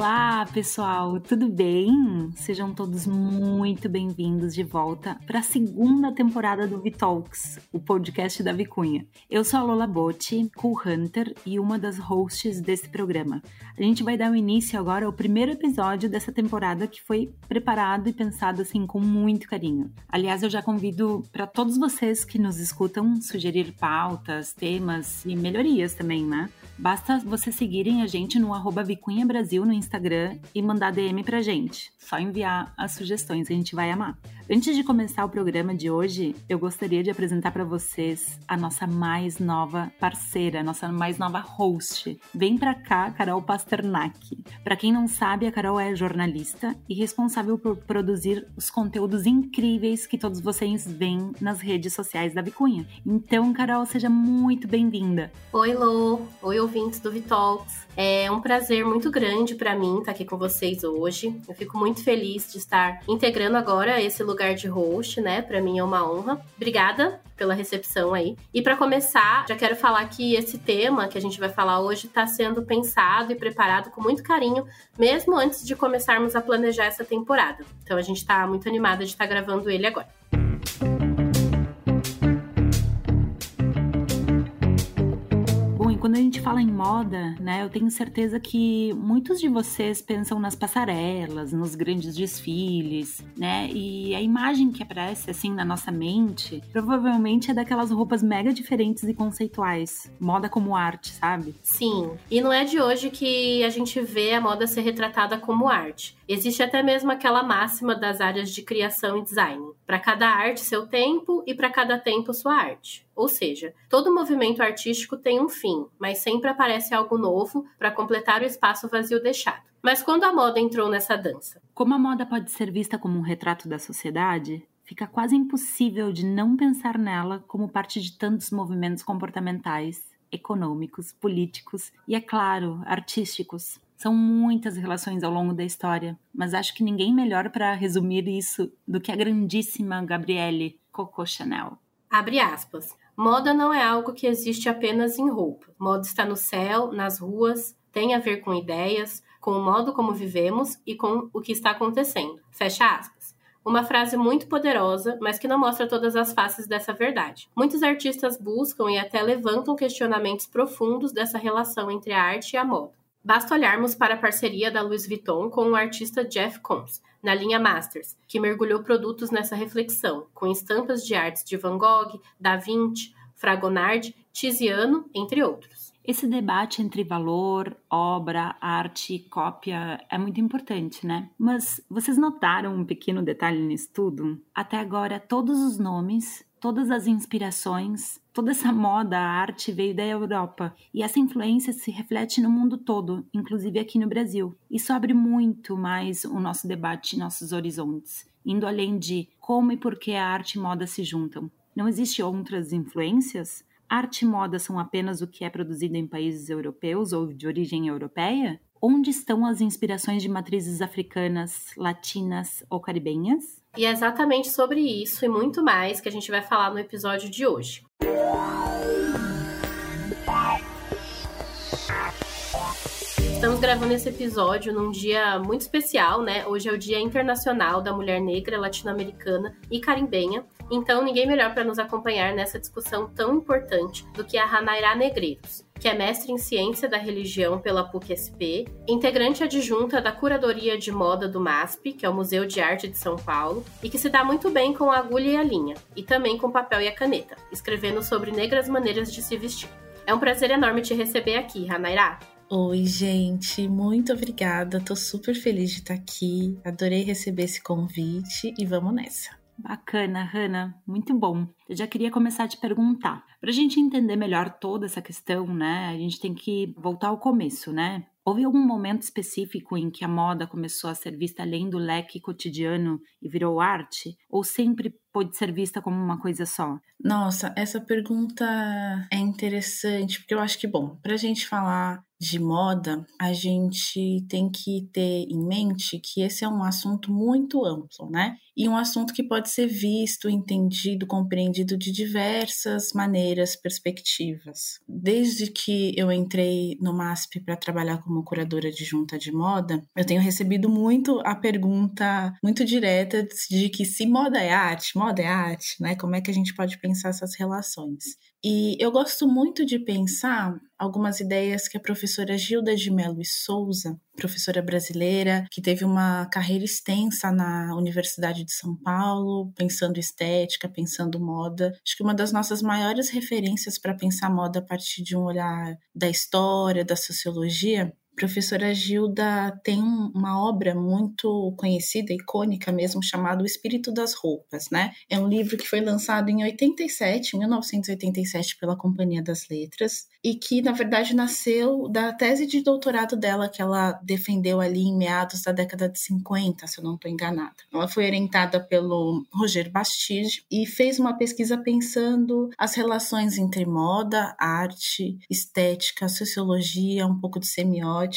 Olá, pessoal, tudo bem? Sejam todos muito bem-vindos de volta para a segunda temporada do Vitalks, o podcast da Vicunha. Eu sou a Lola Botti, Cool Hunter e uma das hosts desse programa. A gente vai dar o início agora ao primeiro episódio dessa temporada que foi preparado e pensado assim com muito carinho. Aliás, eu já convido para todos vocês que nos escutam sugerir pautas, temas e melhorias também, né? Basta vocês seguirem a gente no arroba Vicunha Brasil no Instagram e mandar DM pra gente. Só enviar as sugestões, a gente vai amar. Antes de começar o programa de hoje, eu gostaria de apresentar para vocês a nossa mais nova parceira, a nossa mais nova host. Vem pra cá, Carol Pasternak. Para quem não sabe, a Carol é jornalista e responsável por produzir os conteúdos incríveis que todos vocês veem nas redes sociais da Vicunha. Então, Carol, seja muito bem-vinda. Oi, Lô. Oi, ouvintes do Vitalks. É um prazer muito grande para mim estar aqui com vocês hoje. Eu fico muito feliz de estar integrando agora esse lugar de host, né? Para mim é uma honra. Obrigada pela recepção aí. E para começar, já quero falar que esse tema que a gente vai falar hoje está sendo pensado e preparado com muito carinho, mesmo antes de começarmos a planejar essa temporada. Então a gente está muito animada de estar tá gravando ele agora. Quando a gente fala em moda, né, eu tenho certeza que muitos de vocês pensam nas passarelas, nos grandes desfiles, né? E a imagem que aparece assim na nossa mente, provavelmente é daquelas roupas mega diferentes e conceituais. Moda como arte, sabe? Sim. E não é de hoje que a gente vê a moda ser retratada como arte. Existe até mesmo aquela máxima das áreas de criação e design. Para cada arte, seu tempo e para cada tempo, sua arte. Ou seja, todo movimento artístico tem um fim, mas sempre aparece algo novo para completar o espaço vazio deixado. Mas quando a moda entrou nessa dança? Como a moda pode ser vista como um retrato da sociedade, fica quase impossível de não pensar nela como parte de tantos movimentos comportamentais, econômicos, políticos e, é claro, artísticos. São muitas relações ao longo da história, mas acho que ninguém melhor para resumir isso do que a grandíssima Gabrielle Coco Chanel. Abre aspas. Moda não é algo que existe apenas em roupa. Moda está no céu, nas ruas, tem a ver com ideias, com o modo como vivemos e com o que está acontecendo. Fecha aspas. Uma frase muito poderosa, mas que não mostra todas as faces dessa verdade. Muitos artistas buscam e até levantam questionamentos profundos dessa relação entre a arte e a moda. Basta olharmos para a parceria da Louis Vuitton com o artista Jeff Koons, na linha Masters, que mergulhou produtos nessa reflexão, com estampas de artes de Van Gogh, Da Vinci, Fragonard, Tiziano, entre outros. Esse debate entre valor, obra, arte e cópia é muito importante, né? Mas vocês notaram um pequeno detalhe nisso tudo? Até agora, todos os nomes todas as inspirações, toda essa moda, a arte veio da Europa. E essa influência se reflete no mundo todo, inclusive aqui no Brasil. Isso abre muito mais o nosso debate, nossos horizontes, indo além de como e por que a arte e moda se juntam. Não existem outras influências? Arte e moda são apenas o que é produzido em países europeus ou de origem europeia? Onde estão as inspirações de matrizes africanas, latinas ou caribenhas? E é exatamente sobre isso e muito mais que a gente vai falar no episódio de hoje. Estamos gravando esse episódio num dia muito especial, né? Hoje é o Dia Internacional da Mulher Negra Latino-Americana e Carimbenha. Então, ninguém melhor para nos acompanhar nessa discussão tão importante do que a Hanaira Negreiros, que é mestre em ciência da religião pela PUC-SP, integrante adjunta da curadoria de moda do MASP, que é o Museu de Arte de São Paulo, e que se dá muito bem com a agulha e a linha, e também com papel e a caneta, escrevendo sobre negras maneiras de se vestir. É um prazer enorme te receber aqui, Hanaira. Oi, gente, muito obrigada. Tô super feliz de estar aqui. Adorei receber esse convite e vamos nessa. Bacana, Hanna, muito bom. Eu já queria começar a te perguntar. Para a gente entender melhor toda essa questão, né, a gente tem que voltar ao começo, né? Houve algum momento específico em que a moda começou a ser vista além do leque cotidiano e virou arte? Ou sempre pode ser vista como uma coisa só? Nossa, essa pergunta é interessante, porque eu acho que, bom, para a gente falar de moda, a gente tem que ter em mente que esse é um assunto muito amplo, né? E um assunto que pode ser visto, entendido, compreendido de diversas maneiras, perspectivas. Desde que eu entrei no MASP para trabalhar como curadora de junta de moda, eu tenho recebido muito a pergunta muito direta de que se moda é arte, moda é arte, né? Como é que a gente pode pensar essas relações? E eu gosto muito de pensar algumas ideias que a professora Gilda de Mello e Souza, professora brasileira, que teve uma carreira extensa na Universidade de São Paulo, pensando estética, pensando moda. Acho que uma das nossas maiores referências para pensar moda a partir de um olhar da história, da sociologia, professora Gilda tem uma obra muito conhecida, icônica mesmo, chamada O Espírito das Roupas, né? É um livro que foi lançado em 87, 1987, pela Companhia das Letras, e que, na verdade, nasceu da tese de doutorado dela, que ela defendeu ali em meados da década de 50, se eu não estou enganada. Ela foi orientada pelo Roger Bastide e fez uma pesquisa pensando as relações entre moda, arte, estética, sociologia, um pouco de semiótica,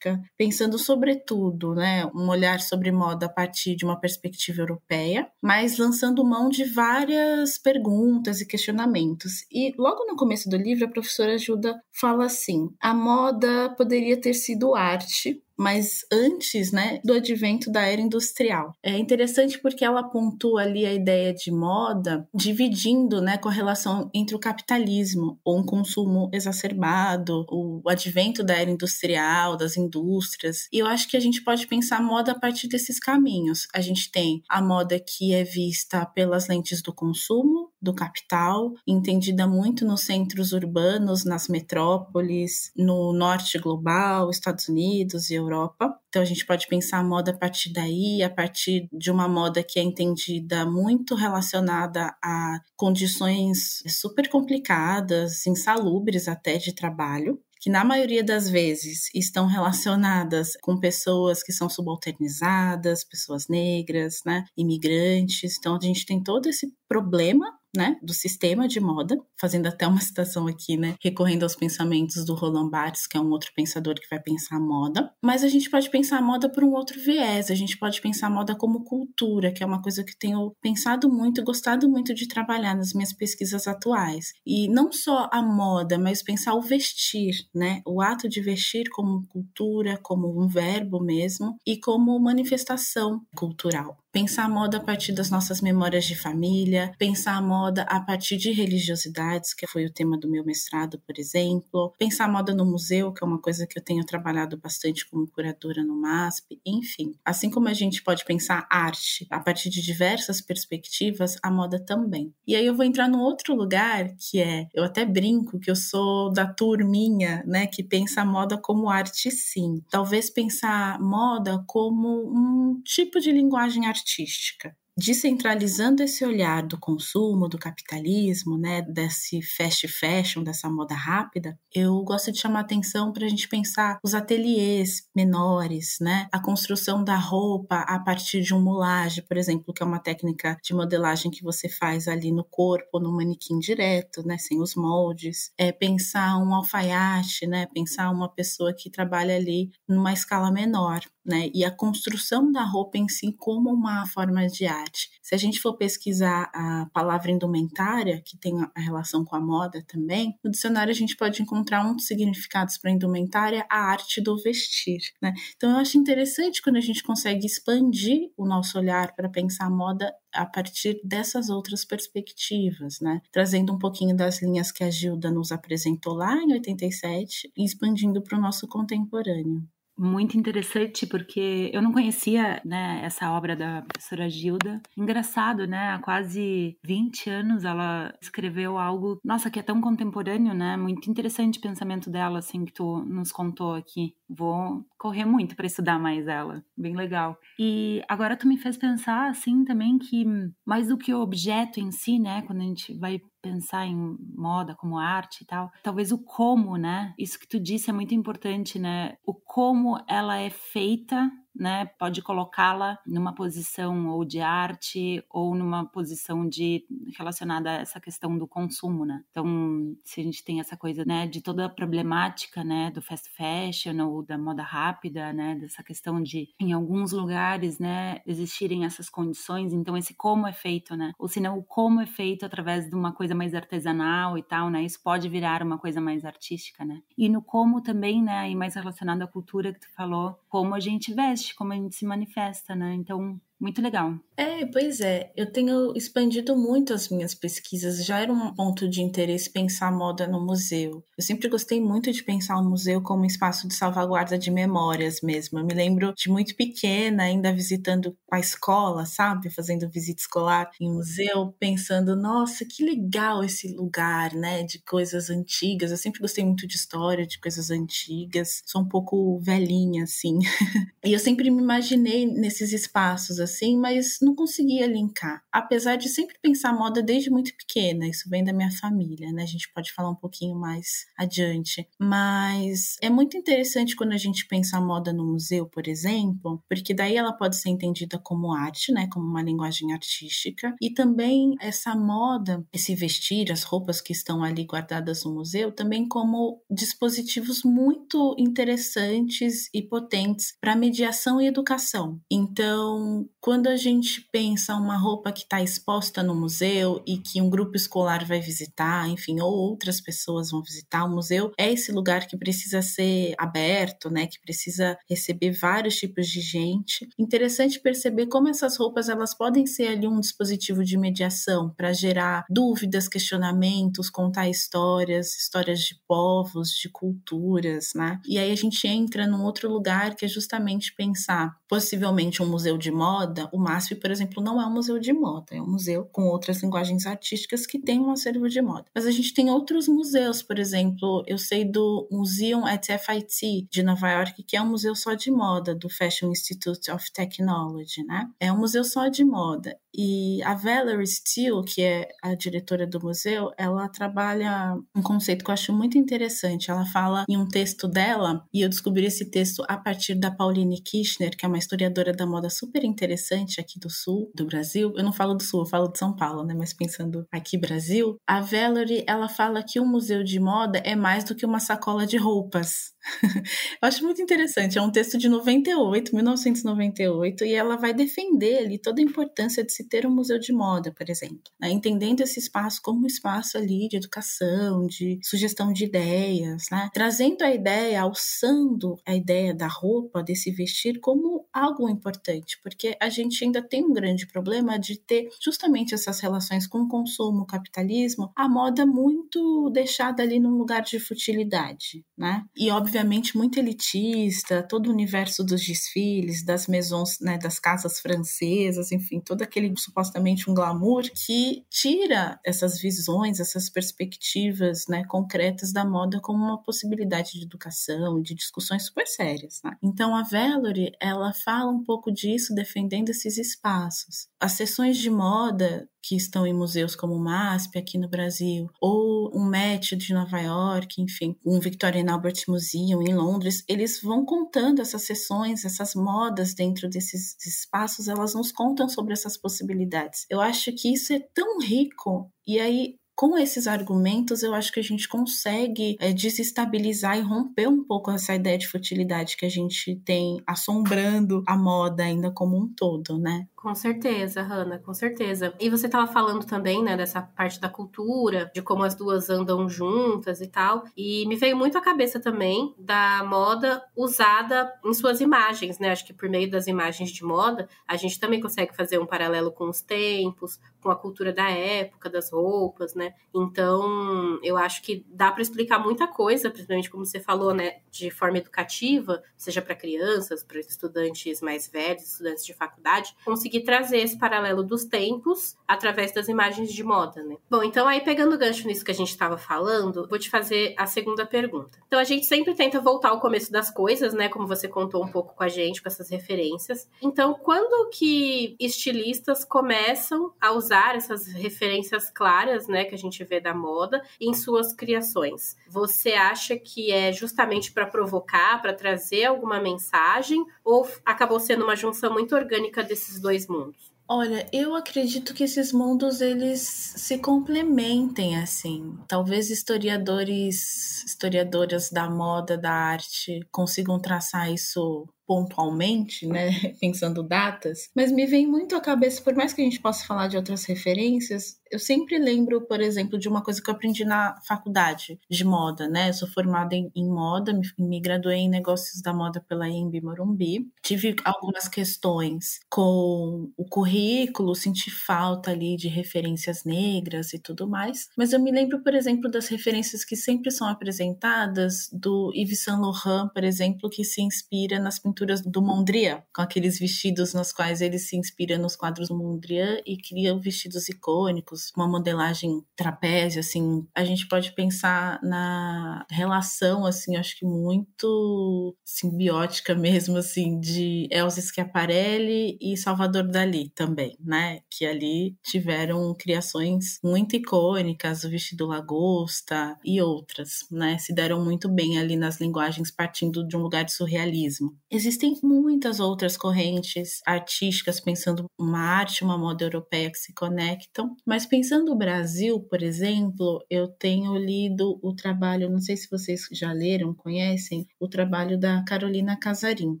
pensando sobretudo, né, um olhar sobre moda a partir de uma perspectiva europeia, mas lançando mão de várias perguntas e questionamentos. E logo no começo do livro, a professora Ajuda fala assim: a moda poderia ter sido arte, mas antes, né, do advento da era industrial. É interessante porque ela pontua ali a ideia de moda, dividindo, né, com a relação entre o capitalismo, ou um consumo exacerbado, o advento da era industrial, das indústrias. E eu acho que a gente pode pensar moda a partir desses caminhos. A gente tem a moda que é vista pelas lentes do consumo, do capital, entendida muito nos centros urbanos, nas metrópoles, no norte global, Estados Unidos e Europa. Então a gente pode pensar a moda a partir daí, a partir de uma moda que é entendida muito relacionada a condições super complicadas, insalubres até de trabalho que na maioria das vezes estão relacionadas com pessoas que são subalternizadas, pessoas negras, né, imigrantes. Então a gente tem todo esse problema né, do sistema de moda, fazendo até uma citação aqui, né, recorrendo aos pensamentos do Roland Barthes, que é um outro pensador que vai pensar a moda. Mas a gente pode pensar a moda por um outro viés, a gente pode pensar a moda como cultura, que é uma coisa que tenho pensado muito gostado muito de trabalhar nas minhas pesquisas atuais. E não só a moda, mas pensar o vestir, né, o ato de vestir como cultura, como um verbo mesmo e como manifestação cultural pensar a moda a partir das nossas memórias de família, pensar a moda a partir de religiosidades, que foi o tema do meu mestrado, por exemplo, pensar moda no museu, que é uma coisa que eu tenho trabalhado bastante como curadora no MASP, enfim. Assim como a gente pode pensar arte a partir de diversas perspectivas, a moda também. E aí eu vou entrar num outro lugar que é, eu até brinco que eu sou da turminha, né, que pensa a moda como arte sim. Talvez pensar moda como um tipo de linguagem artística descentralizando esse olhar do consumo, do capitalismo, né, desse fast fashion, dessa moda rápida, eu gosto de chamar atenção para a gente pensar os ateliês menores, né, a construção da roupa a partir de um mulagem, por exemplo, que é uma técnica de modelagem que você faz ali no corpo, no manequim direto, né, sem os moldes, é pensar um alfaiate, né, pensar uma pessoa que trabalha ali numa escala menor, né, e a construção da roupa em si como uma forma de arte se a gente for pesquisar a palavra indumentária, que tem a relação com a moda também, no dicionário a gente pode encontrar um dos significados para indumentária, a arte do vestir. Né? Então eu acho interessante quando a gente consegue expandir o nosso olhar para pensar a moda a partir dessas outras perspectivas, né? Trazendo um pouquinho das linhas que a Gilda nos apresentou lá em 87 e expandindo para o nosso contemporâneo muito interessante porque eu não conhecia né, essa obra da professora Gilda. Engraçado, né? Há quase 20 anos ela escreveu algo, nossa, que é tão contemporâneo, né? Muito interessante o pensamento dela, assim, que tu nos contou aqui. Vou correr muito para estudar mais ela. Bem legal. E agora tu me fez pensar, assim, também que mais do que o objeto em si, né? Quando a gente vai pensar em moda como arte e tal, talvez o como, né? Isso que tu disse é muito importante, né? O como ela é feita né, pode colocá-la numa posição ou de arte ou numa posição de relacionada a essa questão do consumo, né? Então, se a gente tem essa coisa, né, de toda a problemática, né, do fast fashion ou da moda rápida, né, dessa questão de em alguns lugares, né, existirem essas condições, então esse como é feito, né? Ou se não o como é feito através de uma coisa mais artesanal e tal, né? Isso pode virar uma coisa mais artística, né? E no como também, né, e mais relacionado à cultura que tu falou, como a gente veste, como a gente se manifesta, né? Então, muito legal. É, pois é. Eu tenho expandido muito as minhas pesquisas. Já era um ponto de interesse pensar moda no museu. Eu sempre gostei muito de pensar o museu como um espaço de salvaguarda de memórias mesmo. Eu me lembro de muito pequena, ainda visitando a escola, sabe? Fazendo visita escolar em museu, pensando, nossa, que legal esse lugar, né? De coisas antigas. Eu sempre gostei muito de história, de coisas antigas. Sou um pouco velhinha, assim. e eu sempre me imaginei nesses espaços, assim, mas não conseguia linkar. Apesar de sempre pensar moda desde muito pequena, isso vem da minha família, né? A gente pode falar um pouquinho mais adiante. Mas é muito interessante quando a gente pensa a moda no museu, por exemplo, porque daí ela pode ser entendida como arte, né? Como uma linguagem artística. E também essa moda, esse vestir, as roupas que estão ali guardadas no museu, também como dispositivos muito interessantes e potentes para mediação e educação. Então, quando a gente pensa uma roupa que está exposta no museu e que um grupo escolar vai visitar, enfim, ou outras pessoas vão visitar o museu, é esse lugar que precisa ser aberto, né? Que precisa receber vários tipos de gente. Interessante perceber como essas roupas elas podem ser ali um dispositivo de mediação para gerar dúvidas, questionamentos, contar histórias, histórias de povos, de culturas, né? E aí a gente entra num outro lugar que é justamente pensar possivelmente um museu de moda moda. O MASP, por exemplo, não é um museu de moda, é um museu com outras linguagens artísticas que tem um acervo de moda. Mas a gente tem outros museus, por exemplo, eu sei do Museum at FIT de Nova York, que é um museu só de moda, do Fashion Institute of Technology, né? É um museu só de moda. E a Valerie Steele, que é a diretora do museu, ela trabalha um conceito que eu acho muito interessante. Ela fala em um texto dela, e eu descobri esse texto a partir da Pauline Kirchner, que é uma historiadora da moda super interessante aqui do sul do Brasil. Eu não falo do sul, eu falo de São Paulo, né? Mas pensando aqui Brasil, a Valerie, ela fala que o museu de moda é mais do que uma sacola de roupas. eu acho muito interessante. É um texto de 98, 1998, e ela vai defender ali toda a importância de se ter um museu de moda, por exemplo, né? entendendo esse espaço como um espaço ali de educação, de sugestão de ideias, né? trazendo a ideia, alçando a ideia da roupa, desse vestir como algo importante, porque a gente ainda tem um grande problema de ter justamente essas relações com o consumo, o capitalismo, a moda muito deixada ali num lugar de futilidade, né? E obviamente muito elitista, todo o universo dos desfiles, das maisons, né, das casas francesas, enfim, todo aquele supostamente um glamour que tira essas visões, essas perspectivas né, concretas da moda como uma possibilidade de educação, de discussões super sérias. Né? Então a Valerie ela fala um pouco disso, defendendo esses espaços. As sessões de moda que estão em museus como o MASP aqui no Brasil, ou um Met de Nova York, enfim, um Victorian Albert Museum em Londres, eles vão contando essas sessões, essas modas dentro desses espaços, elas nos contam sobre essas possibilidades. Eu acho que isso é tão rico e aí com esses argumentos, eu acho que a gente consegue é, desestabilizar e romper um pouco essa ideia de futilidade que a gente tem assombrando a moda ainda como um todo, né? Com certeza, Hanna, com certeza. E você estava falando também, né, dessa parte da cultura, de como as duas andam juntas e tal. E me veio muito à cabeça também da moda usada em suas imagens, né? Acho que por meio das imagens de moda, a gente também consegue fazer um paralelo com os tempos, com a cultura da época, das roupas, né? Então, eu acho que dá para explicar muita coisa, principalmente como você falou, né, de forma educativa, seja para crianças, para estudantes mais velhos, estudantes de faculdade, conseguir trazer esse paralelo dos tempos através das imagens de moda, né? Bom, então aí pegando o gancho nisso que a gente estava falando, vou te fazer a segunda pergunta. Então a gente sempre tenta voltar ao começo das coisas, né? Como você contou um pouco com a gente, com essas referências. Então, quando que estilistas começam a usar essas referências claras, né? Que a gente vê da moda em suas criações. Você acha que é justamente para provocar, para trazer alguma mensagem, ou acabou sendo uma junção muito orgânica desses dois mundos? Olha, eu acredito que esses mundos eles se complementem assim. Talvez historiadores, historiadoras da moda, da arte consigam traçar isso pontualmente, né, pensando datas, mas me vem muito à cabeça, por mais que a gente possa falar de outras referências, eu sempre lembro, por exemplo, de uma coisa que eu aprendi na faculdade de moda, né? Eu sou formada em, em moda, me, me, graduei em negócios da moda pela Embi Morumbi. Tive algumas questões com o currículo, senti falta ali de referências negras e tudo mais. Mas eu me lembro, por exemplo, das referências que sempre são apresentadas do Yves Saint Laurent, por exemplo, que se inspira nas pinturas do Mondrian, com aqueles vestidos nos quais ele se inspira nos quadros do Mondrian e cria vestidos icônicos uma modelagem trapézio, assim, a gente pode pensar na relação, assim, acho que muito simbiótica mesmo, assim, de Elza Schiaparelli e Salvador Dali também, né? Que ali tiveram criações muito icônicas, o vestido lagosta e outras, né? Se deram muito bem ali nas linguagens partindo de um lugar de surrealismo. Existem muitas outras correntes artísticas pensando uma arte, uma moda europeia que se conectam, mas pensando no Brasil, por exemplo, eu tenho lido o trabalho, não sei se vocês já leram, conhecem, o trabalho da Carolina Casarim.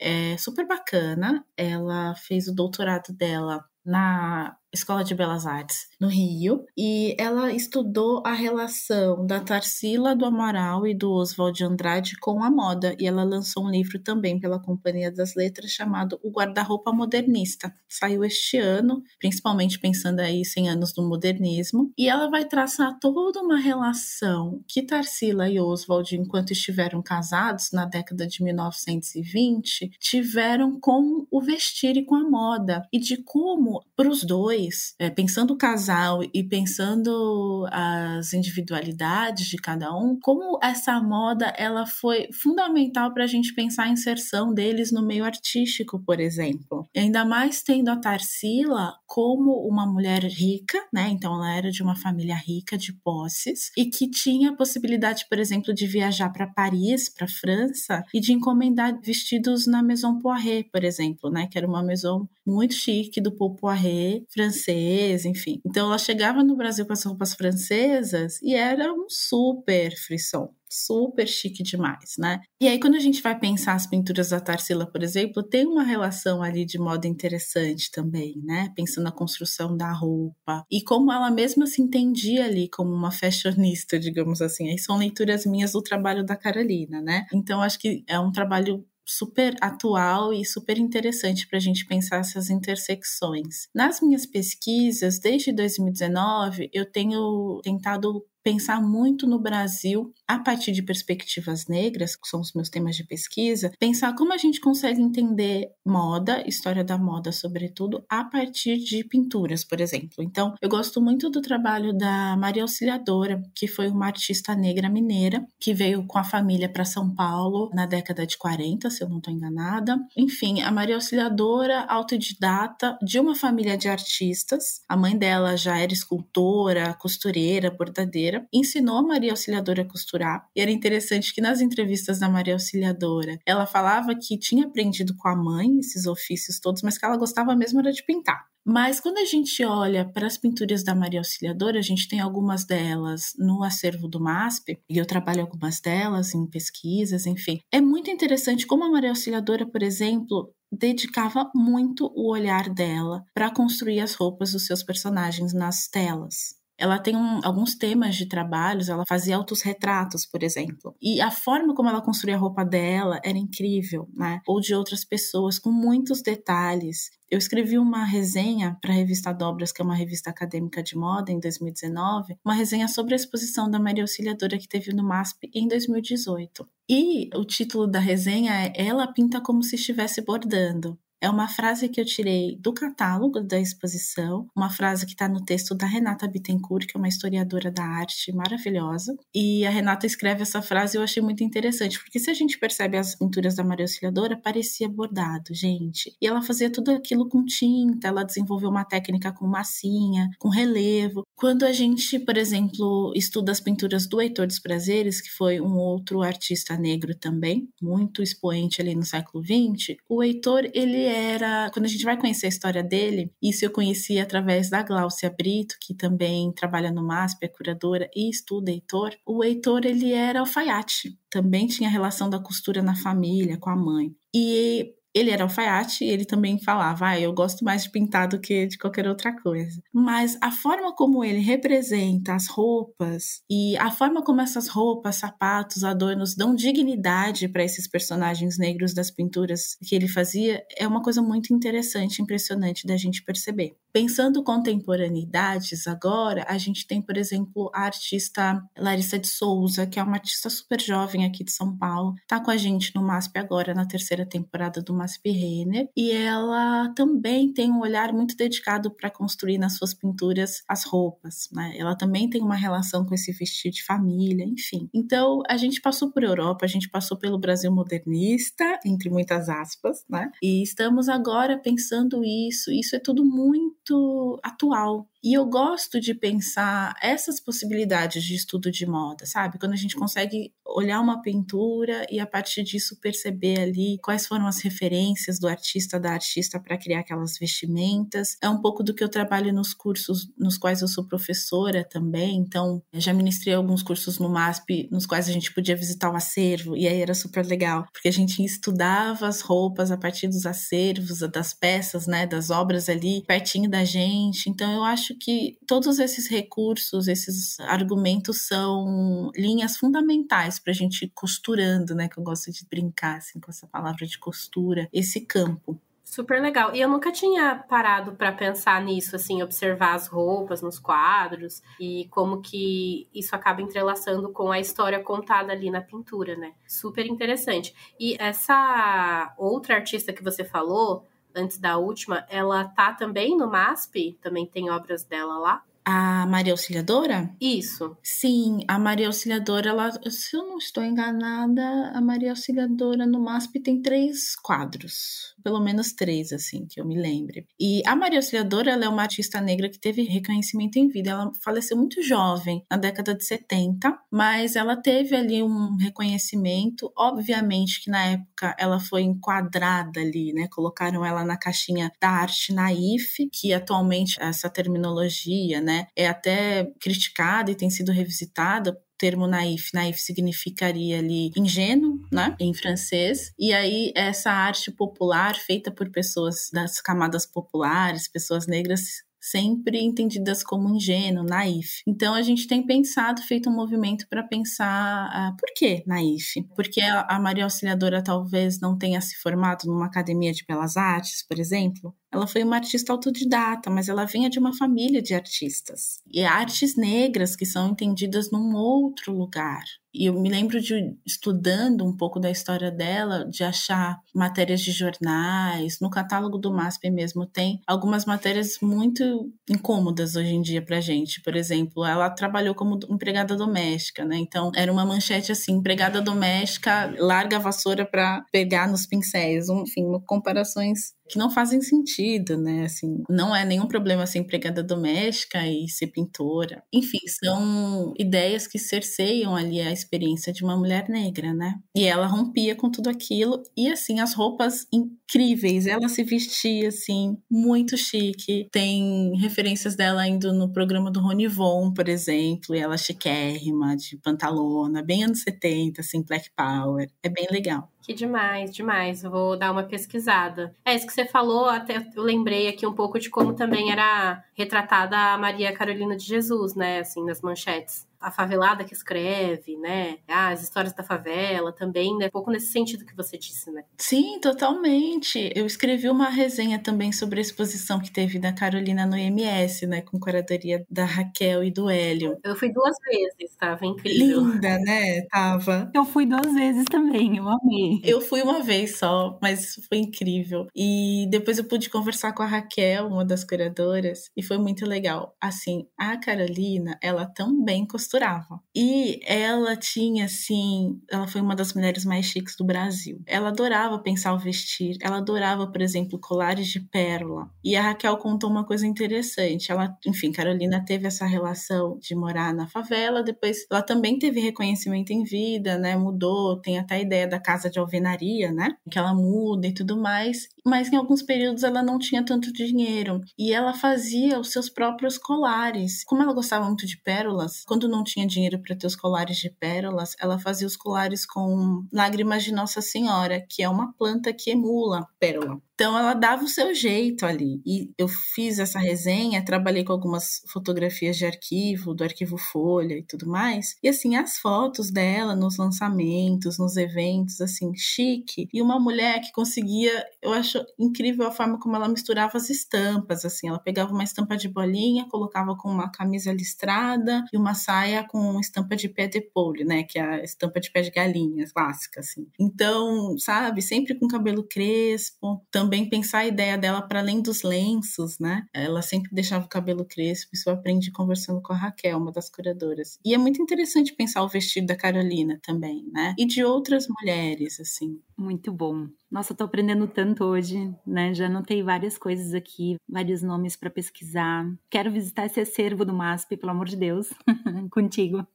É super bacana. Ela fez o doutorado dela na Escola de Belas Artes, no Rio, e ela estudou a relação da Tarsila do Amaral e do Oswald de Andrade com a moda, e ela lançou um livro também pela Companhia das Letras chamado O Guarda-Roupa Modernista. Saiu este ano, principalmente pensando aí 100 anos do modernismo, e ela vai traçar toda uma relação que Tarsila e Oswald, enquanto estiveram casados na década de 1920, tiveram com o vestir e com a moda, e de como para os dois dois, é, pensando o casal e pensando as individualidades de cada um, como essa moda ela foi fundamental para a gente pensar a inserção deles no meio artístico, por exemplo. E ainda mais tendo a Tarsila como uma mulher rica, né? Então ela era de uma família rica de posses e que tinha a possibilidade, por exemplo, de viajar para Paris, para França e de encomendar vestidos na Maison Poiret, por exemplo, né? Que era uma maison muito chique do Paul Poiret, francês, enfim. Então ela chegava no Brasil com as roupas francesas e era um super frisson super chique demais, né? E aí, quando a gente vai pensar as pinturas da Tarsila, por exemplo, tem uma relação ali de moda interessante também, né? Pensando na construção da roupa e como ela mesma se entendia ali como uma fashionista, digamos assim. Aí são leituras minhas do trabalho da Carolina, né? Então, acho que é um trabalho super atual e super interessante para a gente pensar essas intersecções. Nas minhas pesquisas, desde 2019, eu tenho tentado pensar muito no Brasil a partir de perspectivas negras, que são os meus temas de pesquisa, pensar como a gente consegue entender moda, história da moda, sobretudo, a partir de pinturas, por exemplo. Então, eu gosto muito do trabalho da Maria Auxiliadora, que foi uma artista negra mineira, que veio com a família para São Paulo na década de 40, se eu não estou enganada. Enfim, a Maria Auxiliadora, autodidata, de uma família de artistas. A mãe dela já era escultora, costureira, bordadeira, ensinou a Maria Auxiliadora a costurar costurar. E era interessante que nas entrevistas da Maria Auxiliadora, ela falava que tinha aprendido com a mãe esses ofícios todos, mas que ela gostava mesmo era de pintar. Mas quando a gente olha para as pinturas da Maria Auxiliadora, a gente tem algumas delas no acervo do MASP, e eu trabalho algumas delas em pesquisas, enfim. É muito interessante como a Maria Auxiliadora, por exemplo, dedicava muito o olhar dela para construir as roupas dos seus personagens nas telas. Ela tem um, alguns temas de trabalhos, ela fazia autorretratos, por exemplo. E a forma como ela construía a roupa dela era incrível, né? Ou de outras pessoas, com muitos detalhes. Eu escrevi uma resenha para a revista Dobras, que é uma revista acadêmica de moda, em 2019, uma resenha sobre a exposição da Maria Auxiliadora que teve no MASP em 2018. E o título da resenha é Ela pinta como se estivesse bordando. É uma frase que eu tirei do catálogo da exposição, uma frase que está no texto da Renata Bittencourt, que é uma historiadora da arte maravilhosa. E a Renata escreve essa frase e eu achei muito interessante, porque se a gente percebe as pinturas da Maria Auxiliadora, parecia bordado, gente. E ela fazia tudo aquilo com tinta, ela desenvolveu uma técnica com massinha, com relevo. Quando a gente, por exemplo, estuda as pinturas do Heitor dos Prazeres, que foi um outro artista negro também, muito expoente ali no século XX, o Heitor, ele era, quando a gente vai conhecer a história dele, isso eu conheci através da Gláucia Brito, que também trabalha no MASP, é curadora e estuda Heitor. O Heitor, ele era alfaiate, também tinha relação da costura na família, com a mãe. E ele era alfaiate e ele também falava, ah, eu gosto mais de pintar do que de qualquer outra coisa. Mas a forma como ele representa as roupas e a forma como essas roupas, sapatos, adornos dão dignidade para esses personagens negros das pinturas que ele fazia é uma coisa muito interessante, impressionante da gente perceber. Pensando contemporaneidades agora, a gente tem, por exemplo, a artista Larissa de Souza, que é uma artista super jovem aqui de São Paulo, tá com a gente no MASP agora na terceira temporada do MASP Renner, e ela também tem um olhar muito dedicado para construir nas suas pinturas as roupas, né? Ela também tem uma relação com esse vestido de família, enfim. Então, a gente passou por Europa, a gente passou pelo Brasil modernista, entre muitas aspas, né? E estamos agora pensando isso, isso é tudo muito muito atual. E eu gosto de pensar essas possibilidades de estudo de moda, sabe? Quando a gente consegue olhar uma pintura e a partir disso perceber ali quais foram as referências do artista, da artista para criar aquelas vestimentas. É um pouco do que eu trabalho nos cursos nos quais eu sou professora também. Então, já ministrei alguns cursos no MASP nos quais a gente podia visitar o acervo e aí era super legal, porque a gente estudava as roupas a partir dos acervos, das peças, né, das obras ali pertinho da gente. Então, eu acho acho que todos esses recursos, esses argumentos são linhas fundamentais para a gente ir costurando, né? Que eu gosto de brincar assim, com essa palavra de costura, esse campo. Super legal. E eu nunca tinha parado para pensar nisso, assim, observar as roupas nos quadros e como que isso acaba entrelaçando com a história contada ali na pintura, né? Super interessante. E essa outra artista que você falou, antes da última, ela tá também no MASP? Também tem obras dela lá? A Maria Auxiliadora? Isso. Sim, a Maria Auxiliadora, ela, se eu não estou enganada, a Maria Auxiliadora no MASP tem três quadros. Pelo menos três, assim, que eu me lembre. E a Maria Auxiliadora, ela é uma artista negra que teve reconhecimento em vida. Ela faleceu muito jovem, na década de 70, mas ela teve ali um reconhecimento. Obviamente que na época ela foi enquadrada ali, né? Colocaram ela na caixinha da arte naif, que atualmente essa terminologia, né? É até criticada e tem sido revisitada termo naif, naif significaria ali ingênuo, né, em francês. E aí essa arte popular feita por pessoas das camadas populares, pessoas negras sempre entendidas como ingênuo, naif. Então a gente tem pensado, feito um movimento para pensar uh, por que naif? Porque a Maria Auxiliadora talvez não tenha se formado numa academia de belas artes, por exemplo. Ela foi uma artista autodidata, mas ela vinha de uma família de artistas. E artes negras que são entendidas num outro lugar. E eu me lembro de estudando um pouco da história dela, de achar matérias de jornais, no catálogo do MASP mesmo tem algumas matérias muito incômodas hoje em dia pra gente. Por exemplo, ela trabalhou como empregada doméstica, né? Então era uma manchete assim, empregada doméstica larga a vassoura para pegar nos pincéis, enfim, comparações que não fazem sentido, né? Assim, não é nenhum problema ser empregada doméstica e ser pintora. Enfim, são ideias que cerceiam ali a experiência de uma mulher negra, né? E ela rompia com tudo aquilo e assim as roupas incríveis, ela se vestia assim muito chique. Tem referências dela indo no programa do Von, por exemplo, e ela chiquérrima, de pantalona, bem anos 70, assim, Black Power. É bem legal. Que demais, demais. Vou dar uma pesquisada. É isso que você falou, até eu lembrei aqui um pouco de como também era retratada a Maria Carolina de Jesus, né? Assim, nas manchetes. A favelada que escreve, né? Ah, as histórias da favela também, né? Um pouco nesse sentido que você disse, né? Sim, totalmente. Eu escrevi uma resenha também sobre a exposição que teve da Carolina no IMS, né? Com curadoria da Raquel e do Hélio. Eu fui duas vezes, estava incrível. Linda, né? Tava. Eu fui duas vezes também, eu amei. Eu fui uma vez só, mas foi incrível. E depois eu pude conversar com a Raquel, uma das curadoras, e foi muito legal. Assim, a Carolina, ela também costurava. E ela tinha, assim, ela foi uma das mulheres mais chiques do Brasil. Ela adorava pensar o vestir, ela adorava, por exemplo, colares de pérola. E a Raquel contou uma coisa interessante. Ela, enfim, Carolina teve essa relação de morar na favela, depois ela também teve reconhecimento em vida, né? Mudou, tem até a ideia da casa de alvenaria, né? Que ela muda e tudo mais. Mas em alguns períodos ela não tinha tanto dinheiro e ela fazia os seus próprios colares. Como ela gostava muito de pérolas, quando não tinha dinheiro para ter os colares de pérolas, ela fazia os colares com lágrimas de Nossa Senhora, que é uma planta que emula pérola. Então ela dava o seu jeito ali. E eu fiz essa resenha, trabalhei com algumas fotografias de arquivo, do arquivo Folha e tudo mais. E assim, as fotos dela nos lançamentos, nos eventos, assim, chique. E uma mulher que conseguia, eu acho incrível a forma como ela misturava as estampas, assim, ela pegava uma estampa de bolinha, colocava com uma camisa listrada e uma saia com estampa de pé de pole, né, que é a estampa de pé de galinha clássica, assim. Então, sabe, sempre com cabelo crespo, também também pensar a ideia dela para além dos lenços, né? Ela sempre deixava o cabelo crespo, isso eu aprendi conversando com a Raquel, uma das curadoras. E é muito interessante pensar o vestido da Carolina também, né? E de outras mulheres, assim. Muito bom. Nossa, eu tô aprendendo tanto hoje, né? Já anotei várias coisas aqui, vários nomes para pesquisar. Quero visitar esse acervo do MASP, pelo amor de Deus, contigo.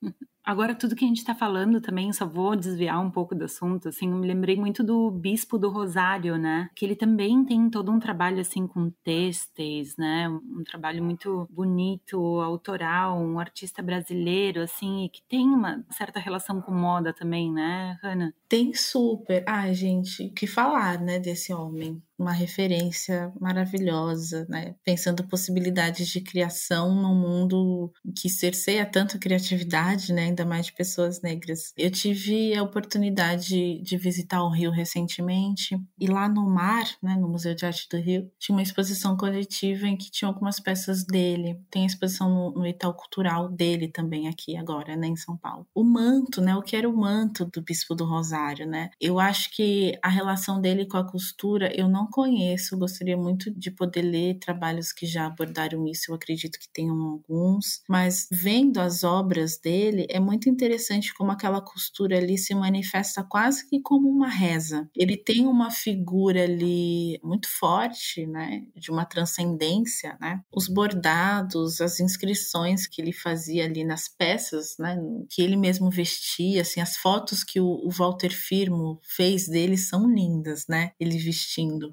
Agora, tudo que a gente está falando também, só vou desviar um pouco do assunto, assim, eu me lembrei muito do Bispo do Rosário, né? Que ele também tem todo um trabalho, assim, com têxteis, né? Um trabalho muito bonito, autoral, um artista brasileiro, assim, e que tem uma certa relação com moda também, né, Hannah? Tem super. Ai, gente, o que falar, né, desse homem? Uma referência maravilhosa, né? Pensando possibilidades de criação num mundo que cerceia tanto a criatividade, né? Ainda mais de pessoas negras. Eu tive a oportunidade de visitar o Rio recentemente e lá no mar, né? No Museu de Arte do Rio, tinha uma exposição coletiva em que tinha algumas peças dele. Tem a exposição no, no Itaú Cultural dele também aqui agora, né? Em São Paulo. O manto, né? O que era o manto do Bispo do Rosário, né? Eu acho que a relação dele com a costura, eu não conheço, gostaria muito de poder ler trabalhos que já abordaram isso, eu acredito que tenham alguns, mas vendo as obras dele, é muito interessante como aquela costura ali se manifesta quase que como uma reza. Ele tem uma figura ali muito forte, né, de uma transcendência, né? Os bordados, as inscrições que ele fazia ali nas peças, né, que ele mesmo vestia, assim, as fotos que o, o Walter Firmo fez dele são lindas, né? Ele vestindo.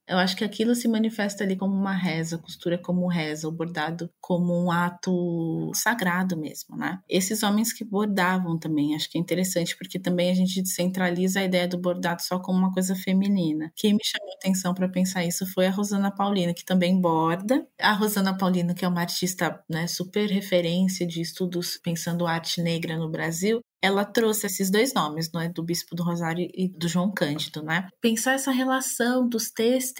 Eu acho que aquilo se manifesta ali como uma reza, a costura como reza, o bordado como um ato sagrado mesmo, né? Esses homens que bordavam também, acho que é interessante, porque também a gente descentraliza a ideia do bordado só como uma coisa feminina. Quem me chamou atenção para pensar isso foi a Rosana Paulina, que também borda. A Rosana Paulina, que é uma artista né, super referência de estudos pensando arte negra no Brasil, ela trouxe esses dois nomes, não é, do Bispo do Rosário e do João Cândido, né? Pensar essa relação dos